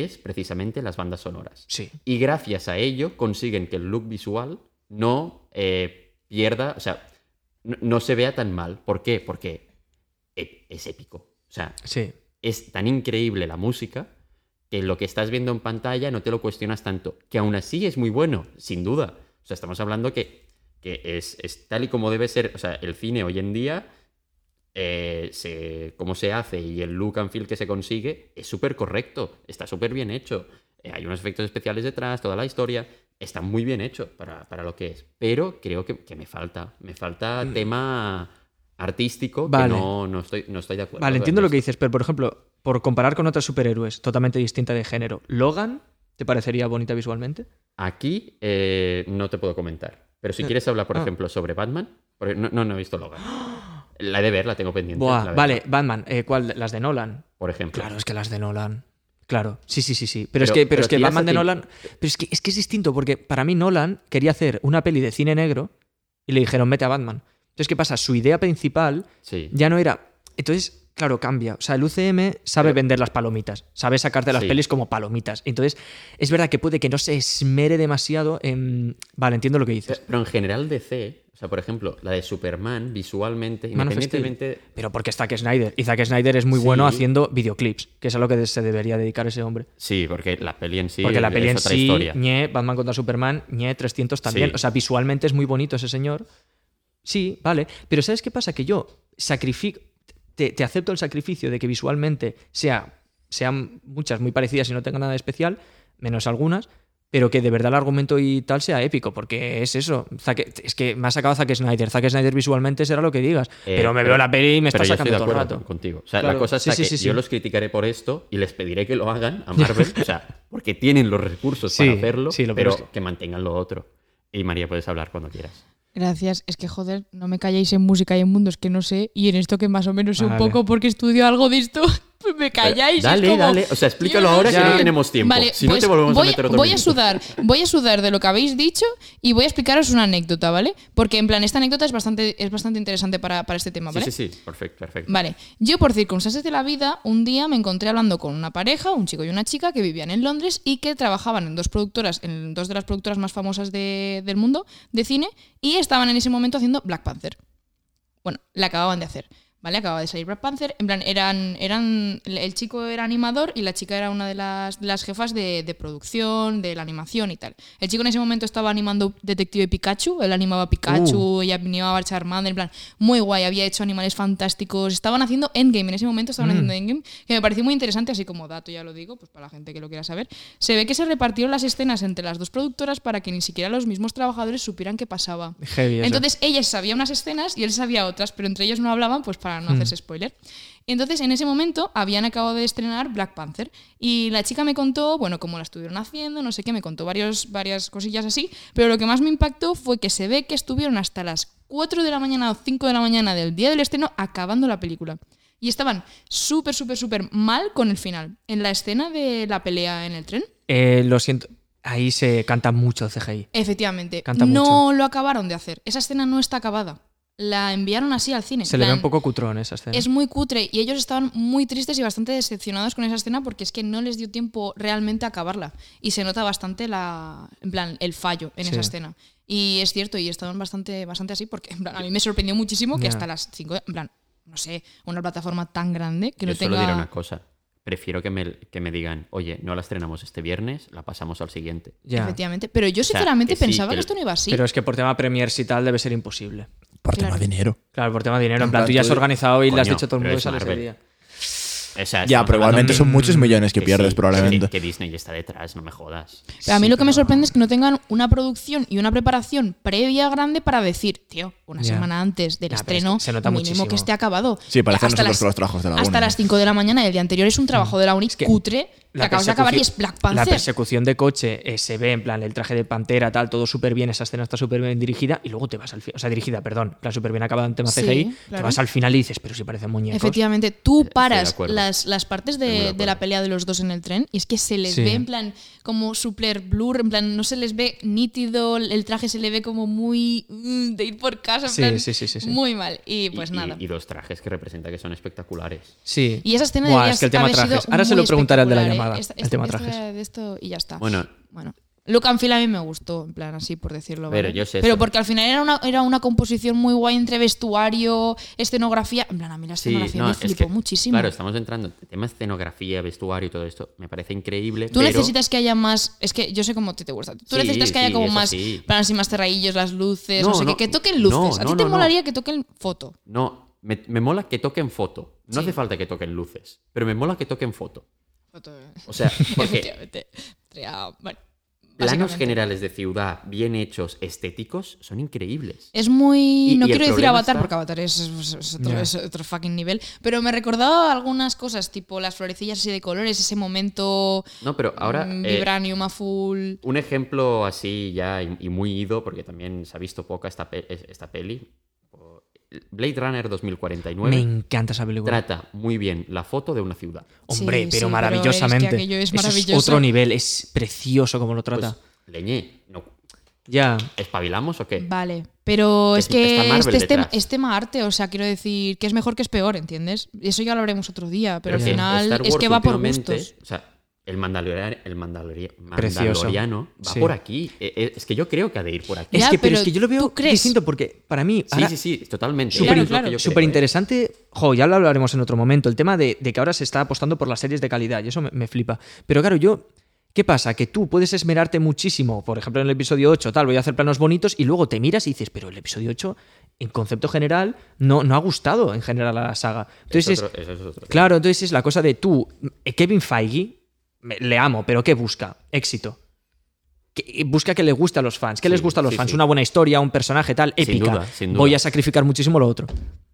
es precisamente las bandas sonoras. sí. Y gracias a ello consiguen que el look visual no eh, pierda, o sea, no, no se vea tan mal. ¿Por qué? Porque e- es épico. O sea, Sí. es tan increíble la música que lo que estás viendo en pantalla no te lo cuestionas tanto. Que aún así es muy bueno, sin duda. O sea, estamos hablando que, que es, es tal y como debe ser. O sea, el cine hoy en día, eh, se, cómo se hace y el look and feel que se consigue es súper correcto. Está súper bien hecho. Eh, hay unos efectos especiales detrás, toda la historia. Está muy bien hecho para, para lo que es. Pero creo que, que me falta. Me falta tema artístico Mm. Vale. que no, no, estoy, no estoy de acuerdo. Vale, entiendo lo que dices, pero por ejemplo, por comparar con otros superhéroes totalmente distintas de género, ¿Logan te parecería bonita visualmente? Aquí eh, no te puedo comentar. Pero si Eh, quieres hablar, por ah. ejemplo, sobre Batman, porque no, no, no he visto Logan. La he de ver, la tengo pendiente. Buah, la vale, Batman, eh, ¿cuál? Las de Nolan. Por ejemplo. Claro, es que las de Nolan. Claro, sí, sí, sí, sí. Pero, es que, pero pero es que Batman de ti- Nolan. Pero es que, es que es distinto, porque para mí Nolan quería hacer una peli de cine negro y le dijeron, mete a Batman. Entonces, ¿qué pasa? Su idea principal Sí. ya no era. Entonces, claro, cambia. O sea, el UCM sabe Pero- vender las palomitas, sabe sacarte las Sí. pelis como palomitas. Entonces, es verdad que puede que no se esmere demasiado en. Vale, entiendo lo que dices. Pero en general DC, o sea, por ejemplo, la de Superman, visualmente, Man independientemente... Pero porque es Zack Snyder. Y Zack Snyder es muy Sí. bueno haciendo videoclips, que es a lo que se debería dedicar ese hombre. Sí, porque la peli en sí Porque la es peli en otra sí, historia. ñe, Batman contra Superman, ñe, 300 también. Sí. O sea, visualmente es muy bonito ese señor, Sí, vale. Pero ¿sabes qué pasa? Que yo sacrifico. Te, te acepto el sacrificio de que visualmente sea, sean muchas muy parecidas y no tenga nada de especial, menos algunas, pero que de verdad el argumento y tal sea épico, porque es eso. Es que me ha sacado Zack Snyder. Zack Snyder visualmente será lo que digas. Eh, pero me veo la peli y me está pero yo sacando estoy de todo el rato. contigo. O sea, Claro. la cosa Sí, está sí, que sí, sí. yo los criticaré por esto y les pediré que lo hagan a Marvel, o sea, porque tienen los recursos para hacerlo, pero es que mantengan lo otro. Y María, puedes hablar cuando quieras. Gracias. Es que, joder, no me calláis en música y en mundos que no sé. Y en esto que más o menos sé un poco porque estudio algo de esto, me calláis. Dale, como, dale. O sea, explícalo ahora que no tenemos tiempo. Vale, Si no, pues te volvemos a voy, meter otro voy a sudar, voy a sudar de lo que habéis dicho y voy a explicaros una anécdota, ¿vale? Porque en plan, esta anécdota es bastante, es bastante interesante para, para este tema, Sí, ¿vale? sí, sí. Perfecto, perfecto. Vale, yo por circunstancias de la vida, un día me encontré hablando con una pareja, un chico y una chica, que vivían en Londres y que trabajaban en dos productoras, en dos de las productoras más famosas de- del mundo de cine, y estaban en ese momento haciendo Black Panther. Bueno, la acababan de hacer. ¿Vale? Acaba de salir Black Panther. En plan, eran, eran. El chico era animador y la chica era una de las, de las jefas de, de producción, de la animación y tal. El chico en ese momento estaba animando Detective Pikachu. Él animaba a Pikachu, ella animaba a Charmander. En plan, muy guay. Había hecho animales fantásticos. Estaban haciendo Endgame. En ese momento estaban haciendo Endgame. Que me pareció muy interesante, así como dato, ya lo digo, pues para la gente que lo quiera saber. Se ve que se repartieron las escenas entre las dos productoras para que ni siquiera los mismos trabajadores supieran qué pasaba. Heavy. Entonces ella sabía unas escenas y él sabía otras, pero entre ellos no hablaban pues para no hacerse spoiler. Y entonces en ese momento habían acabado de estrenar Black Panther y la chica me contó, bueno, cómo la estuvieron haciendo, no sé qué, me contó varios, varias cosillas así, pero lo que más me impactó fue que se ve que estuvieron hasta las 4 de la mañana o 5 de la mañana del día del estreno acabando la película. Y estaban súper, súper, súper mal con el final. En la escena de la pelea en el tren, Eh, lo siento. Ahí se canta mucho CGI. Efectivamente. Canta no mucho. lo acabaron de hacer. Esa escena no está acabada. La enviaron así al cine. Se le ve un poco cutrón esa escena. Es muy cutre y ellos estaban muy tristes y bastante decepcionados con esa escena porque es que no les dio tiempo realmente a acabarla. Y se nota bastante la, en plan, el fallo en Sí. esa escena. Y es cierto, y estaban bastante, bastante así porque en plan, a mí me sorprendió muchísimo que hasta las 5, en plan, no sé, una plataforma tan grande que Yo no solo tenga... diré una cosa. Prefiero que me, que me digan, oye, no la estrenamos este viernes, la pasamos al siguiente. Ya. Efectivamente. Pero yo sea, sinceramente sí, pensaba que esto no iba así. Pero es que por tema Premiers y tal debe ser imposible. Por Claro. tema dinero. Claro, por tema de dinero. En En plan, plan, tú ya has organizado y le has dicho a todo el mundo que es sale ese día. O sea, Ya, pero igualmente son muchos millones que que pierdes, sí, probablemente. Que, Disney está detrás, no me jodas. Pero a mí Sí, lo que me sorprende es que no tengan una producción y una preparación previa grande para decir, tío, una semana antes del pero es estreno, que se nota mínimo muchísimo. que esté acabado. Sí, parece Hasta nosotros las- con los trabajos de la Hasta las ¿no? 5 de la mañana y el día anterior es un trabajo de la uni que cutre La acabas de acabar y es persecución- Black La Panther. persecución de coche eh, se ve, en plan, el traje de pantera, tal, todo súper bien, esa escena está súper bien dirigida, y luego te vas al final, o sea, dirigida, perdón, plan, súper bien acabada en tema Sí, CGI, te vas al final y dices, pero si parecen muñecos. Efectivamente, tú paras las, las partes de, de de la pelea de los dos en el tren y es que se les Sí. ve en plan como super blur, en plan no se les ve nítido, el traje se le ve como muy mm, de ir por casa, en Sí, plan, sí, sí, sí, sí. muy mal. Y pues y, nada. Y, dos trajes que representa que son espectaculares. Sí. Y esa escena Buah, es que el tema trajes. Ahora se lo preguntaré al de la espectacular, llamada. Esta- el esta- tema esta- trajes. de esto y ya está. Bueno, Bueno. Look and Feel a mí me gustó, en plan así por decirlo. Pero ¿vale? yo sé Pero eso. porque al final era una, era una composición muy guay entre vestuario, escenografía. En plan, a mí la sí, escenografía no, me es flipó que, muchísimo. Claro, estamos entrando en tema escenografía, vestuario y todo esto. Me parece increíble. Tú pero necesitas que haya más. Es que yo sé cómo a ti te gusta. Tú Sí, necesitas que haya sí, como más. plan así más terraillos, las luces, no, No, sé no, qué. Que toquen luces. no, a ti no, te no, no. molaría que toquen foto. No, me, me mola que toquen foto. No hace falta que toquen luces, pero me mola que toquen foto. Eh. O sea, porque bueno, planos generales de ciudad bien hechos, estéticos, son increíbles. Es muy. Y- no y quiero decir Avatar está- porque Avatar es, otro, Ya. es otro fucking nivel. Pero me recordaba algunas cosas, tipo las florecillas así de colores, ese momento. No, pero ahora mm, eh, Vibranium a full. un ejemplo así ya y, y muy ido, porque también se ha visto poca esta, esta peli. Blade Runner 2049 Me encanta esa película. trata muy bien la foto de una ciudad. Hombre, Sí, pero sí, pero maravillosamente. es que Eso otro nivel, es precioso como lo Pues, trata. leñé, no, ya. ¿espabilamos o qué? Vale, pero es Es- que está Marvel este es, tema, detrás. es tema arte, o sea, quiero decir que es mejor que es peor, ¿entiendes? Eso ya lo haremos otro día, pero, al final es que va por gustos. O sea, el Mandaloriano, el Mandalori- Precioso. Mandaloriano va Sí. por aquí. Eh, eh, Es que yo creo que ha de ir por aquí. Es que, pero, pero es que yo lo veo distinto porque para mí. Sí, ahora- sí, sí, totalmente. Súper claro. ¿eh? interesante. Jo, ya lo hablaremos en otro momento. El tema de, de que ahora se está apostando por las series de calidad y eso me, me flipa. Pero claro, yo ¿Qué pasa? Que tú puedes esmerarte muchísimo, por ejemplo, en el episodio 8, tal, voy a hacer planos bonitos, y luego te miras y dices, pero el episodio 8, en concepto general, no, no ha gustado en general a la saga. Entonces, Es otro- eso es otro. claro, entonces es la cosa de tú, eh, Kevin Feige, le amo, pero ¿qué busca? Éxito. Que- Busca que le guste a los fans. ¿Qué les gusta a los sí, fans? sí. Una buena historia, un personaje tal, Sin épica. duda, sin duda. Voy a sacrificar muchísimo lo otro.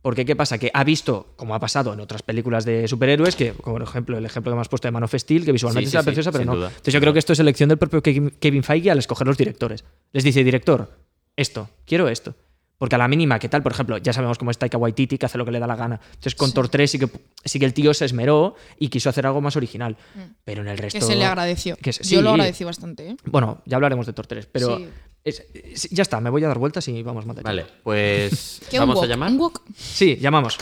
Porque ¿qué pasa? Que ha visto, como ha pasado en otras películas de superhéroes, que, como por ejemplo, el ejemplo que has puesto de Man of Steel, que visualmente es la preciosa, pero no. duda. Entonces yo creo que esto es elección del propio Kevin Kevin Feige al escoger los directores. Les dice, director, esto, quiero esto. Porque a la mínima, ¿qué tal? Por ejemplo, ya sabemos cómo es Taika Waititi, que hace lo que le da la gana. Entonces con Thor 3 sí que, sí que el tío se esmeró y quiso hacer algo más original. Pero en el resto... Mm. Que se le agradeció. que se- Yo lo sí. agradecí bastante, ¿eh? Bueno, ya hablaremos de Thor 3, pero... Sí. es- es- ya está, me voy a dar vueltas y vamos materia. Vale, pues ¿Qué, un vamos a llamar. Sí, llamamos.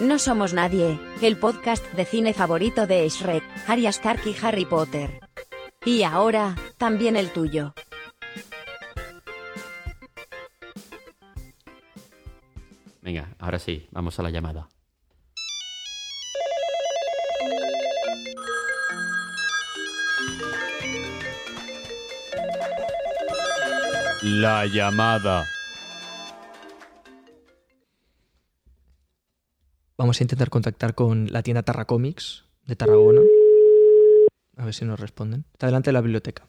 No somos nadie, el podcast de cine favorito de Shrek, Arya Stark y Harry Potter. Y ahora, también el tuyo. Venga, ahora sí, vamos a la llamada. La llamada. Vamos a intentar contactar con la tienda Tarra Comics de Tarragona. A ver si nos responden. Está delante de la biblioteca.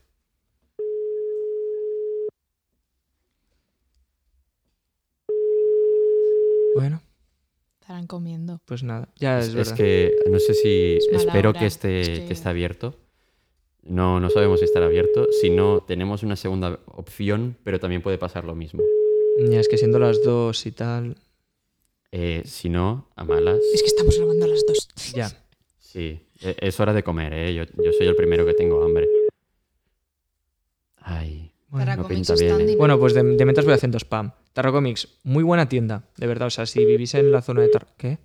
Bueno, Estarán comiendo. pues nada. Ya es, Es, verdad. que no sé si Es espero hora, que esté, es que- que esté abierto. No, no sabemos si estará abierto. Si no, tenemos una segunda opción, pero también puede pasar lo mismo. Ya es que siendo las dos y tal. Eh, si no, a malas. Es que estamos grabando a las dos. Ya. Sí, es hora de comer, ¿eh? Yo, yo soy el primero que tengo hambre. Ay, Para no pinta bien. ¿eh? Bueno, pues de, de mientras voy haciendo spam. Tarra Comics, muy buena tienda, de verdad. O sea, si vivís en la zona de Tarra. ¿Qué?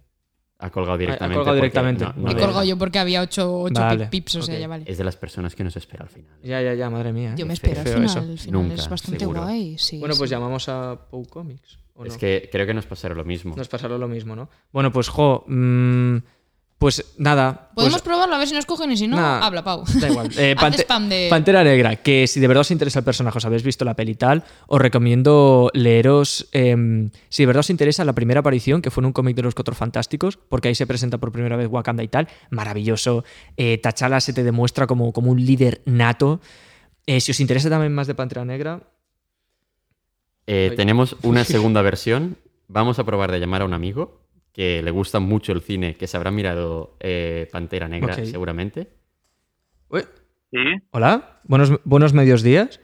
Ha colgado directamente. colgado porque directamente. no- no He colgado yo porque había ocho, ocho Vale, pips, o sea, ya vale. Es de las personas que nos espera al final. Ya, ya, ya, madre mía. ¿eh? Yo me espero al final. eso. Al final Nunca, es bastante seguro. guay. Sí, Bueno, pues sí. llamamos a Pou Comics. ¿o Es no? que creo que nos pasará lo mismo. Nos pasará lo mismo, ¿no? Bueno, pues, jo, mm, pues nada. pues- Podemos probarlo a ver si nos cogen y si no, Nah. habla, Pau. Da igual. Eh, Haz Pante- spam de. Pantera Negra, que si de verdad os interesa el personaje, os habéis visto la peli y tal, os recomiendo leeros, em, si de verdad os interesa, la primera aparición, que fue en un cómic de los Cuatro Fantásticos, porque ahí se presenta por primera vez Wakanda y tal. Maravilloso. Eh, T'Challa se te demuestra como, como un líder nato. Eh, si os interesa también más de Pantera Negra, Eh, tenemos una segunda versión. Vamos a probar de llamar a un amigo que le gusta mucho el cine, que se habrá mirado eh, Pantera Negra seguramente. Sí, Hola, buenos, buenos medios días.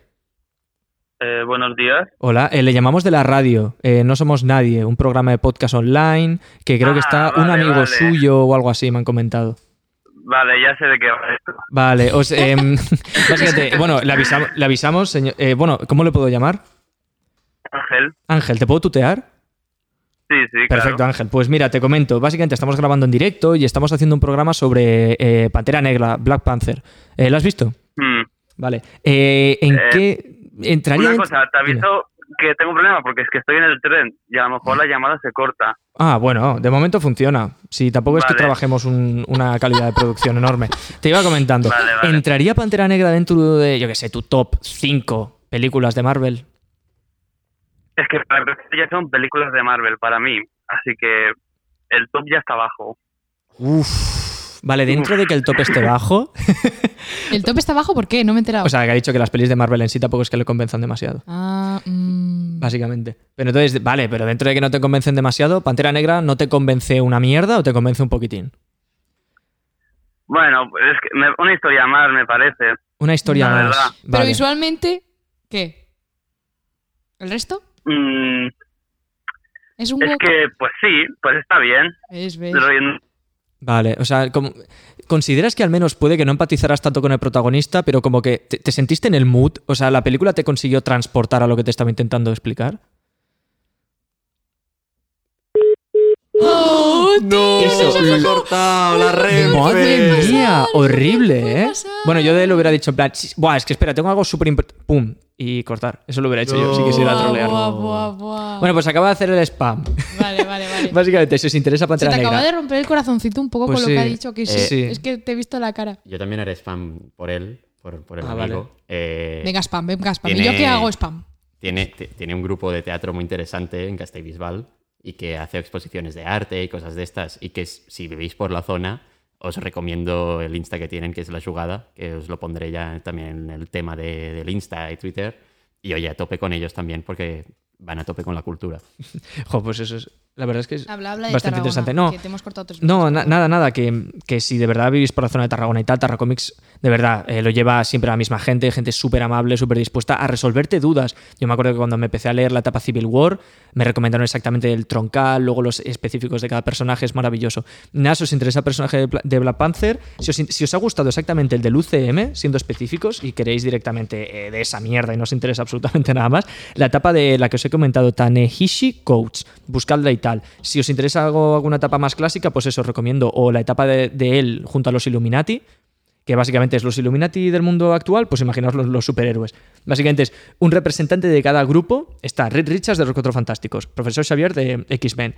eh, buenos días. Hola, eh, le llamamos de la radio, eh, No Somos Nadie, un programa de podcast online que creo que Ah, está un amigo vale. suyo o algo así, me han comentado. Vale, ya sé de qué va esto. Vale, os, em, básicamente, bueno, le avisamos, le avisamos señor, eh, bueno, ¿cómo le puedo llamar? Ángel. Ángel, ¿te puedo tutear? Sí, sí, Perfecto, claro. Ángel. Pues mira, te comento, básicamente estamos grabando en directo y estamos haciendo un programa sobre eh, Pantera Negra, Black Panther. Eh, ¿Lo has visto? Hmm. Vale. Eh, ¿En qué entraría? Una cosa, te aviso que tengo un problema porque es que estoy en el tren y a lo mejor la llamada se corta. Ah, bueno, de momento funciona. Sí, tampoco es que trabajemos un- una calidad de producción enorme. Te iba comentando. Vale, vale. ¿Entraría Pantera Negra dentro de, yo qué sé, tu top 5 películas de Marvel? Es que para empezar ya son películas de Marvel para mí, así que el top ya está abajo. Uf. Vale, dentro de que el top esté bajo. ¿El top está abajo? ¿Por qué? No me he enterado. o sea, que ha dicho que las pelis de Marvel en sí tampoco es que le convenzan demasiado. ah, mm, Básicamente. Pero entonces, vale, pero dentro de que no te convencen demasiado, Pantera Negra no te convence una mierda o te convence un poquitín. Bueno, es que me- una historia más, me parece. Una historia La más. verdad. Pero Vale. visualmente, ¿qué? ¿El resto? Mm, ¿Es un es que, pues sí, pues está bien. Es, Vale, o sea, como- ¿consideras que al menos puede que no empatizaras tanto con el protagonista, pero como que te, te sentiste en el mood? O sea, ¿la película te consiguió transportar a lo que te estaba intentando explicar? ¡Oh, ¡No! Eso. ¡Se ha cortado la Renfe! ¡Madre mía! Horrible, ¿eh? Bueno, yo de él lo hubiera dicho en plan, "Sí, Buah, es que espera, tengo algo súper importante. ¡Pum! Y cortar. Eso lo hubiera hecho yo si quisiera Buah, trolear. buah, buah, buah. Bueno, pues acaba de hacer el spam. Vale, vale, vale. Básicamente, si os interesa Se Pantera te acaba Negra. de romper el corazoncito un poco Pues con sí. lo que ha dicho. Que sí, Eh, sí. Es que te he visto la cara. Yo también haré spam por él, por, por el Ah, amigo. vale. Eh, Venga, spam, venga, spam. ¿Y yo qué hago spam? Tiene, tiene un grupo de teatro muy interesante en Castellbisbal y que hace exposiciones de arte y cosas de estas. Y que si vivís por la zona, os recomiendo el Insta que tienen, que es La Jugada, que os lo pondré ya también en el tema de- del Insta y Twitter. Y oye, a tope con ellos también, porque van a tope con la cultura. Jo, pues eso es. La verdad es que es Habla, habla de bastante interesante. No, que te hemos cortado tres No, na- nada, nada, que, que si de verdad vivís por la zona de Tarragona y tal, Tarracomics, de verdad, eh, lo lleva siempre la misma gente, gente súper amable, súper dispuesta a resolverte dudas. Yo me acuerdo que cuando me empecé a leer la etapa Civil War, me recomendaron exactamente el troncal, luego los específicos de cada personaje, es maravilloso. Nada, si os interesa el personaje de, Black Panther, si os, si os ha gustado exactamente el del UCM, siendo específicos, y queréis directamente eh, de esa mierda y no os interesa absolutamente nada más, la etapa de la que os he comentado, Tanehishi Coach, buscadla y tal. Si os interesa algo, alguna etapa más clásica, pues eso os recomiendo. O la etapa de, de él junto a los Illuminati, que básicamente es los Illuminati del mundo actual, pues imaginaos los, los superhéroes. Básicamente es un representante de cada grupo. Está Reed Richards de los Cuatro Fantásticos, Profesor Xavier de X-Men,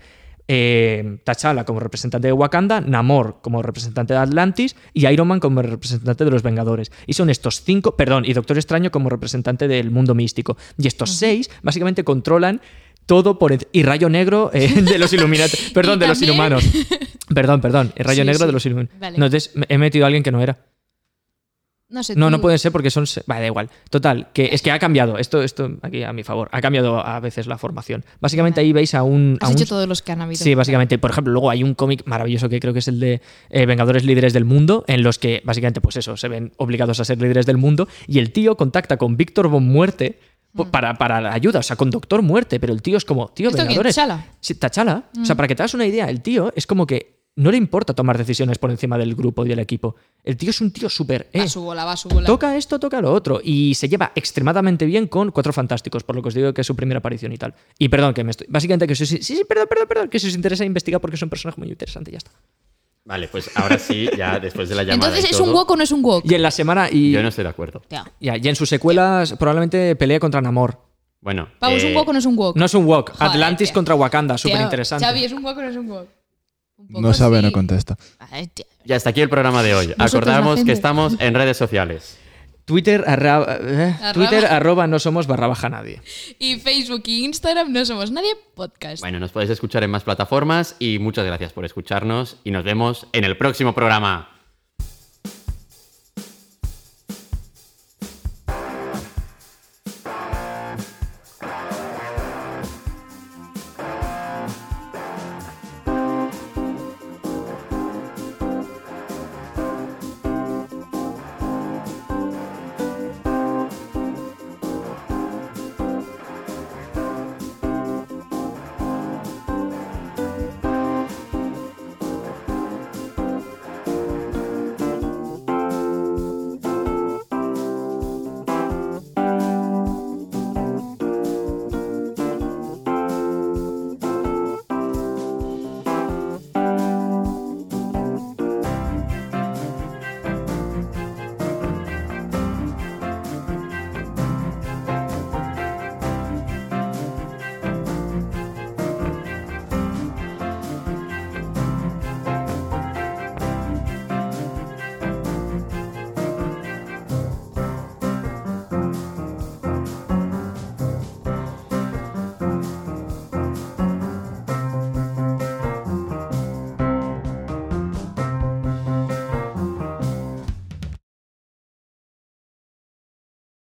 eh, T'Challa como representante de Wakanda, Namor como representante de Atlantis y Iron Man como representante de los Vengadores. Y son estos cinco, perdón, y Doctor Extraño como representante del mundo místico. Y estos seis básicamente controlan todo por y Rayo Negro eh, de los Illuminati, perdón, de los Inhumanos. Perdón, perdón, el Rayo Sí, Negro sí. de los Illuminati. Vale. No, entonces he metido a alguien que no era. No sé. No, tú- no pueden ser porque son. Vale, da igual. Total, que es que ha cambiado. Esto, esto aquí a mi favor. Ha cambiado a veces la formación. Básicamente ahí veis a un. a Has un- hecho todos los que han habido. Sí, básicamente. Por ejemplo, luego hay un cómic maravilloso que creo que es el de eh, Vengadores Líderes del Mundo, en los que básicamente, pues eso, se ven obligados a ser líderes del mundo. Y el tío contacta con Víctor Von Muerte para, para la ayuda, o sea, con Doctor Muerte. Pero el tío es como, tío. Vengadores. ¿T'Challa? Sí. O sea, para que te hagas una idea, el tío es como que no le importa tomar decisiones por encima del grupo y del equipo. El tío es un tío súper. Va eh, a su bola, va a su bola. Toca esto, toca lo otro. Y se lleva extremadamente bien con Cuatro Fantásticos, por lo que os digo que es su primera aparición y tal. Y perdón, que me estoy. Básicamente que si os, sí, sí, perdón, perdón, perdón, que si os interesa investigar porque es un personaje muy interesante, ya está. Vale, pues ahora sí, ya después de la llamada. Entonces, y ¿es un wok o no es un wok? Y en la semana. Y, Yo no estoy de acuerdo. Ya. ya, y en sus secuelas probablemente pelea contra Namor. Bueno. Pau, ¿es un eh, wok o no es un wok? No es un walk. Joder, Atlantis tío. contra Wakanda, súper interesante. Xavi, ¿es un wok o no es un wok? No sabe, sí. no contesta. Ay, tío. Y hasta aquí el programa de hoy. Vosotros, Acordamos que estamos en redes sociales. Twitter, arra- eh, Arroba. Twitter arroba no somos barra baja nadie. Y Facebook y Instagram no somos nadie podcast. Bueno, nos podéis escuchar en más plataformas y muchas gracias por escucharnos y nos vemos en el próximo programa.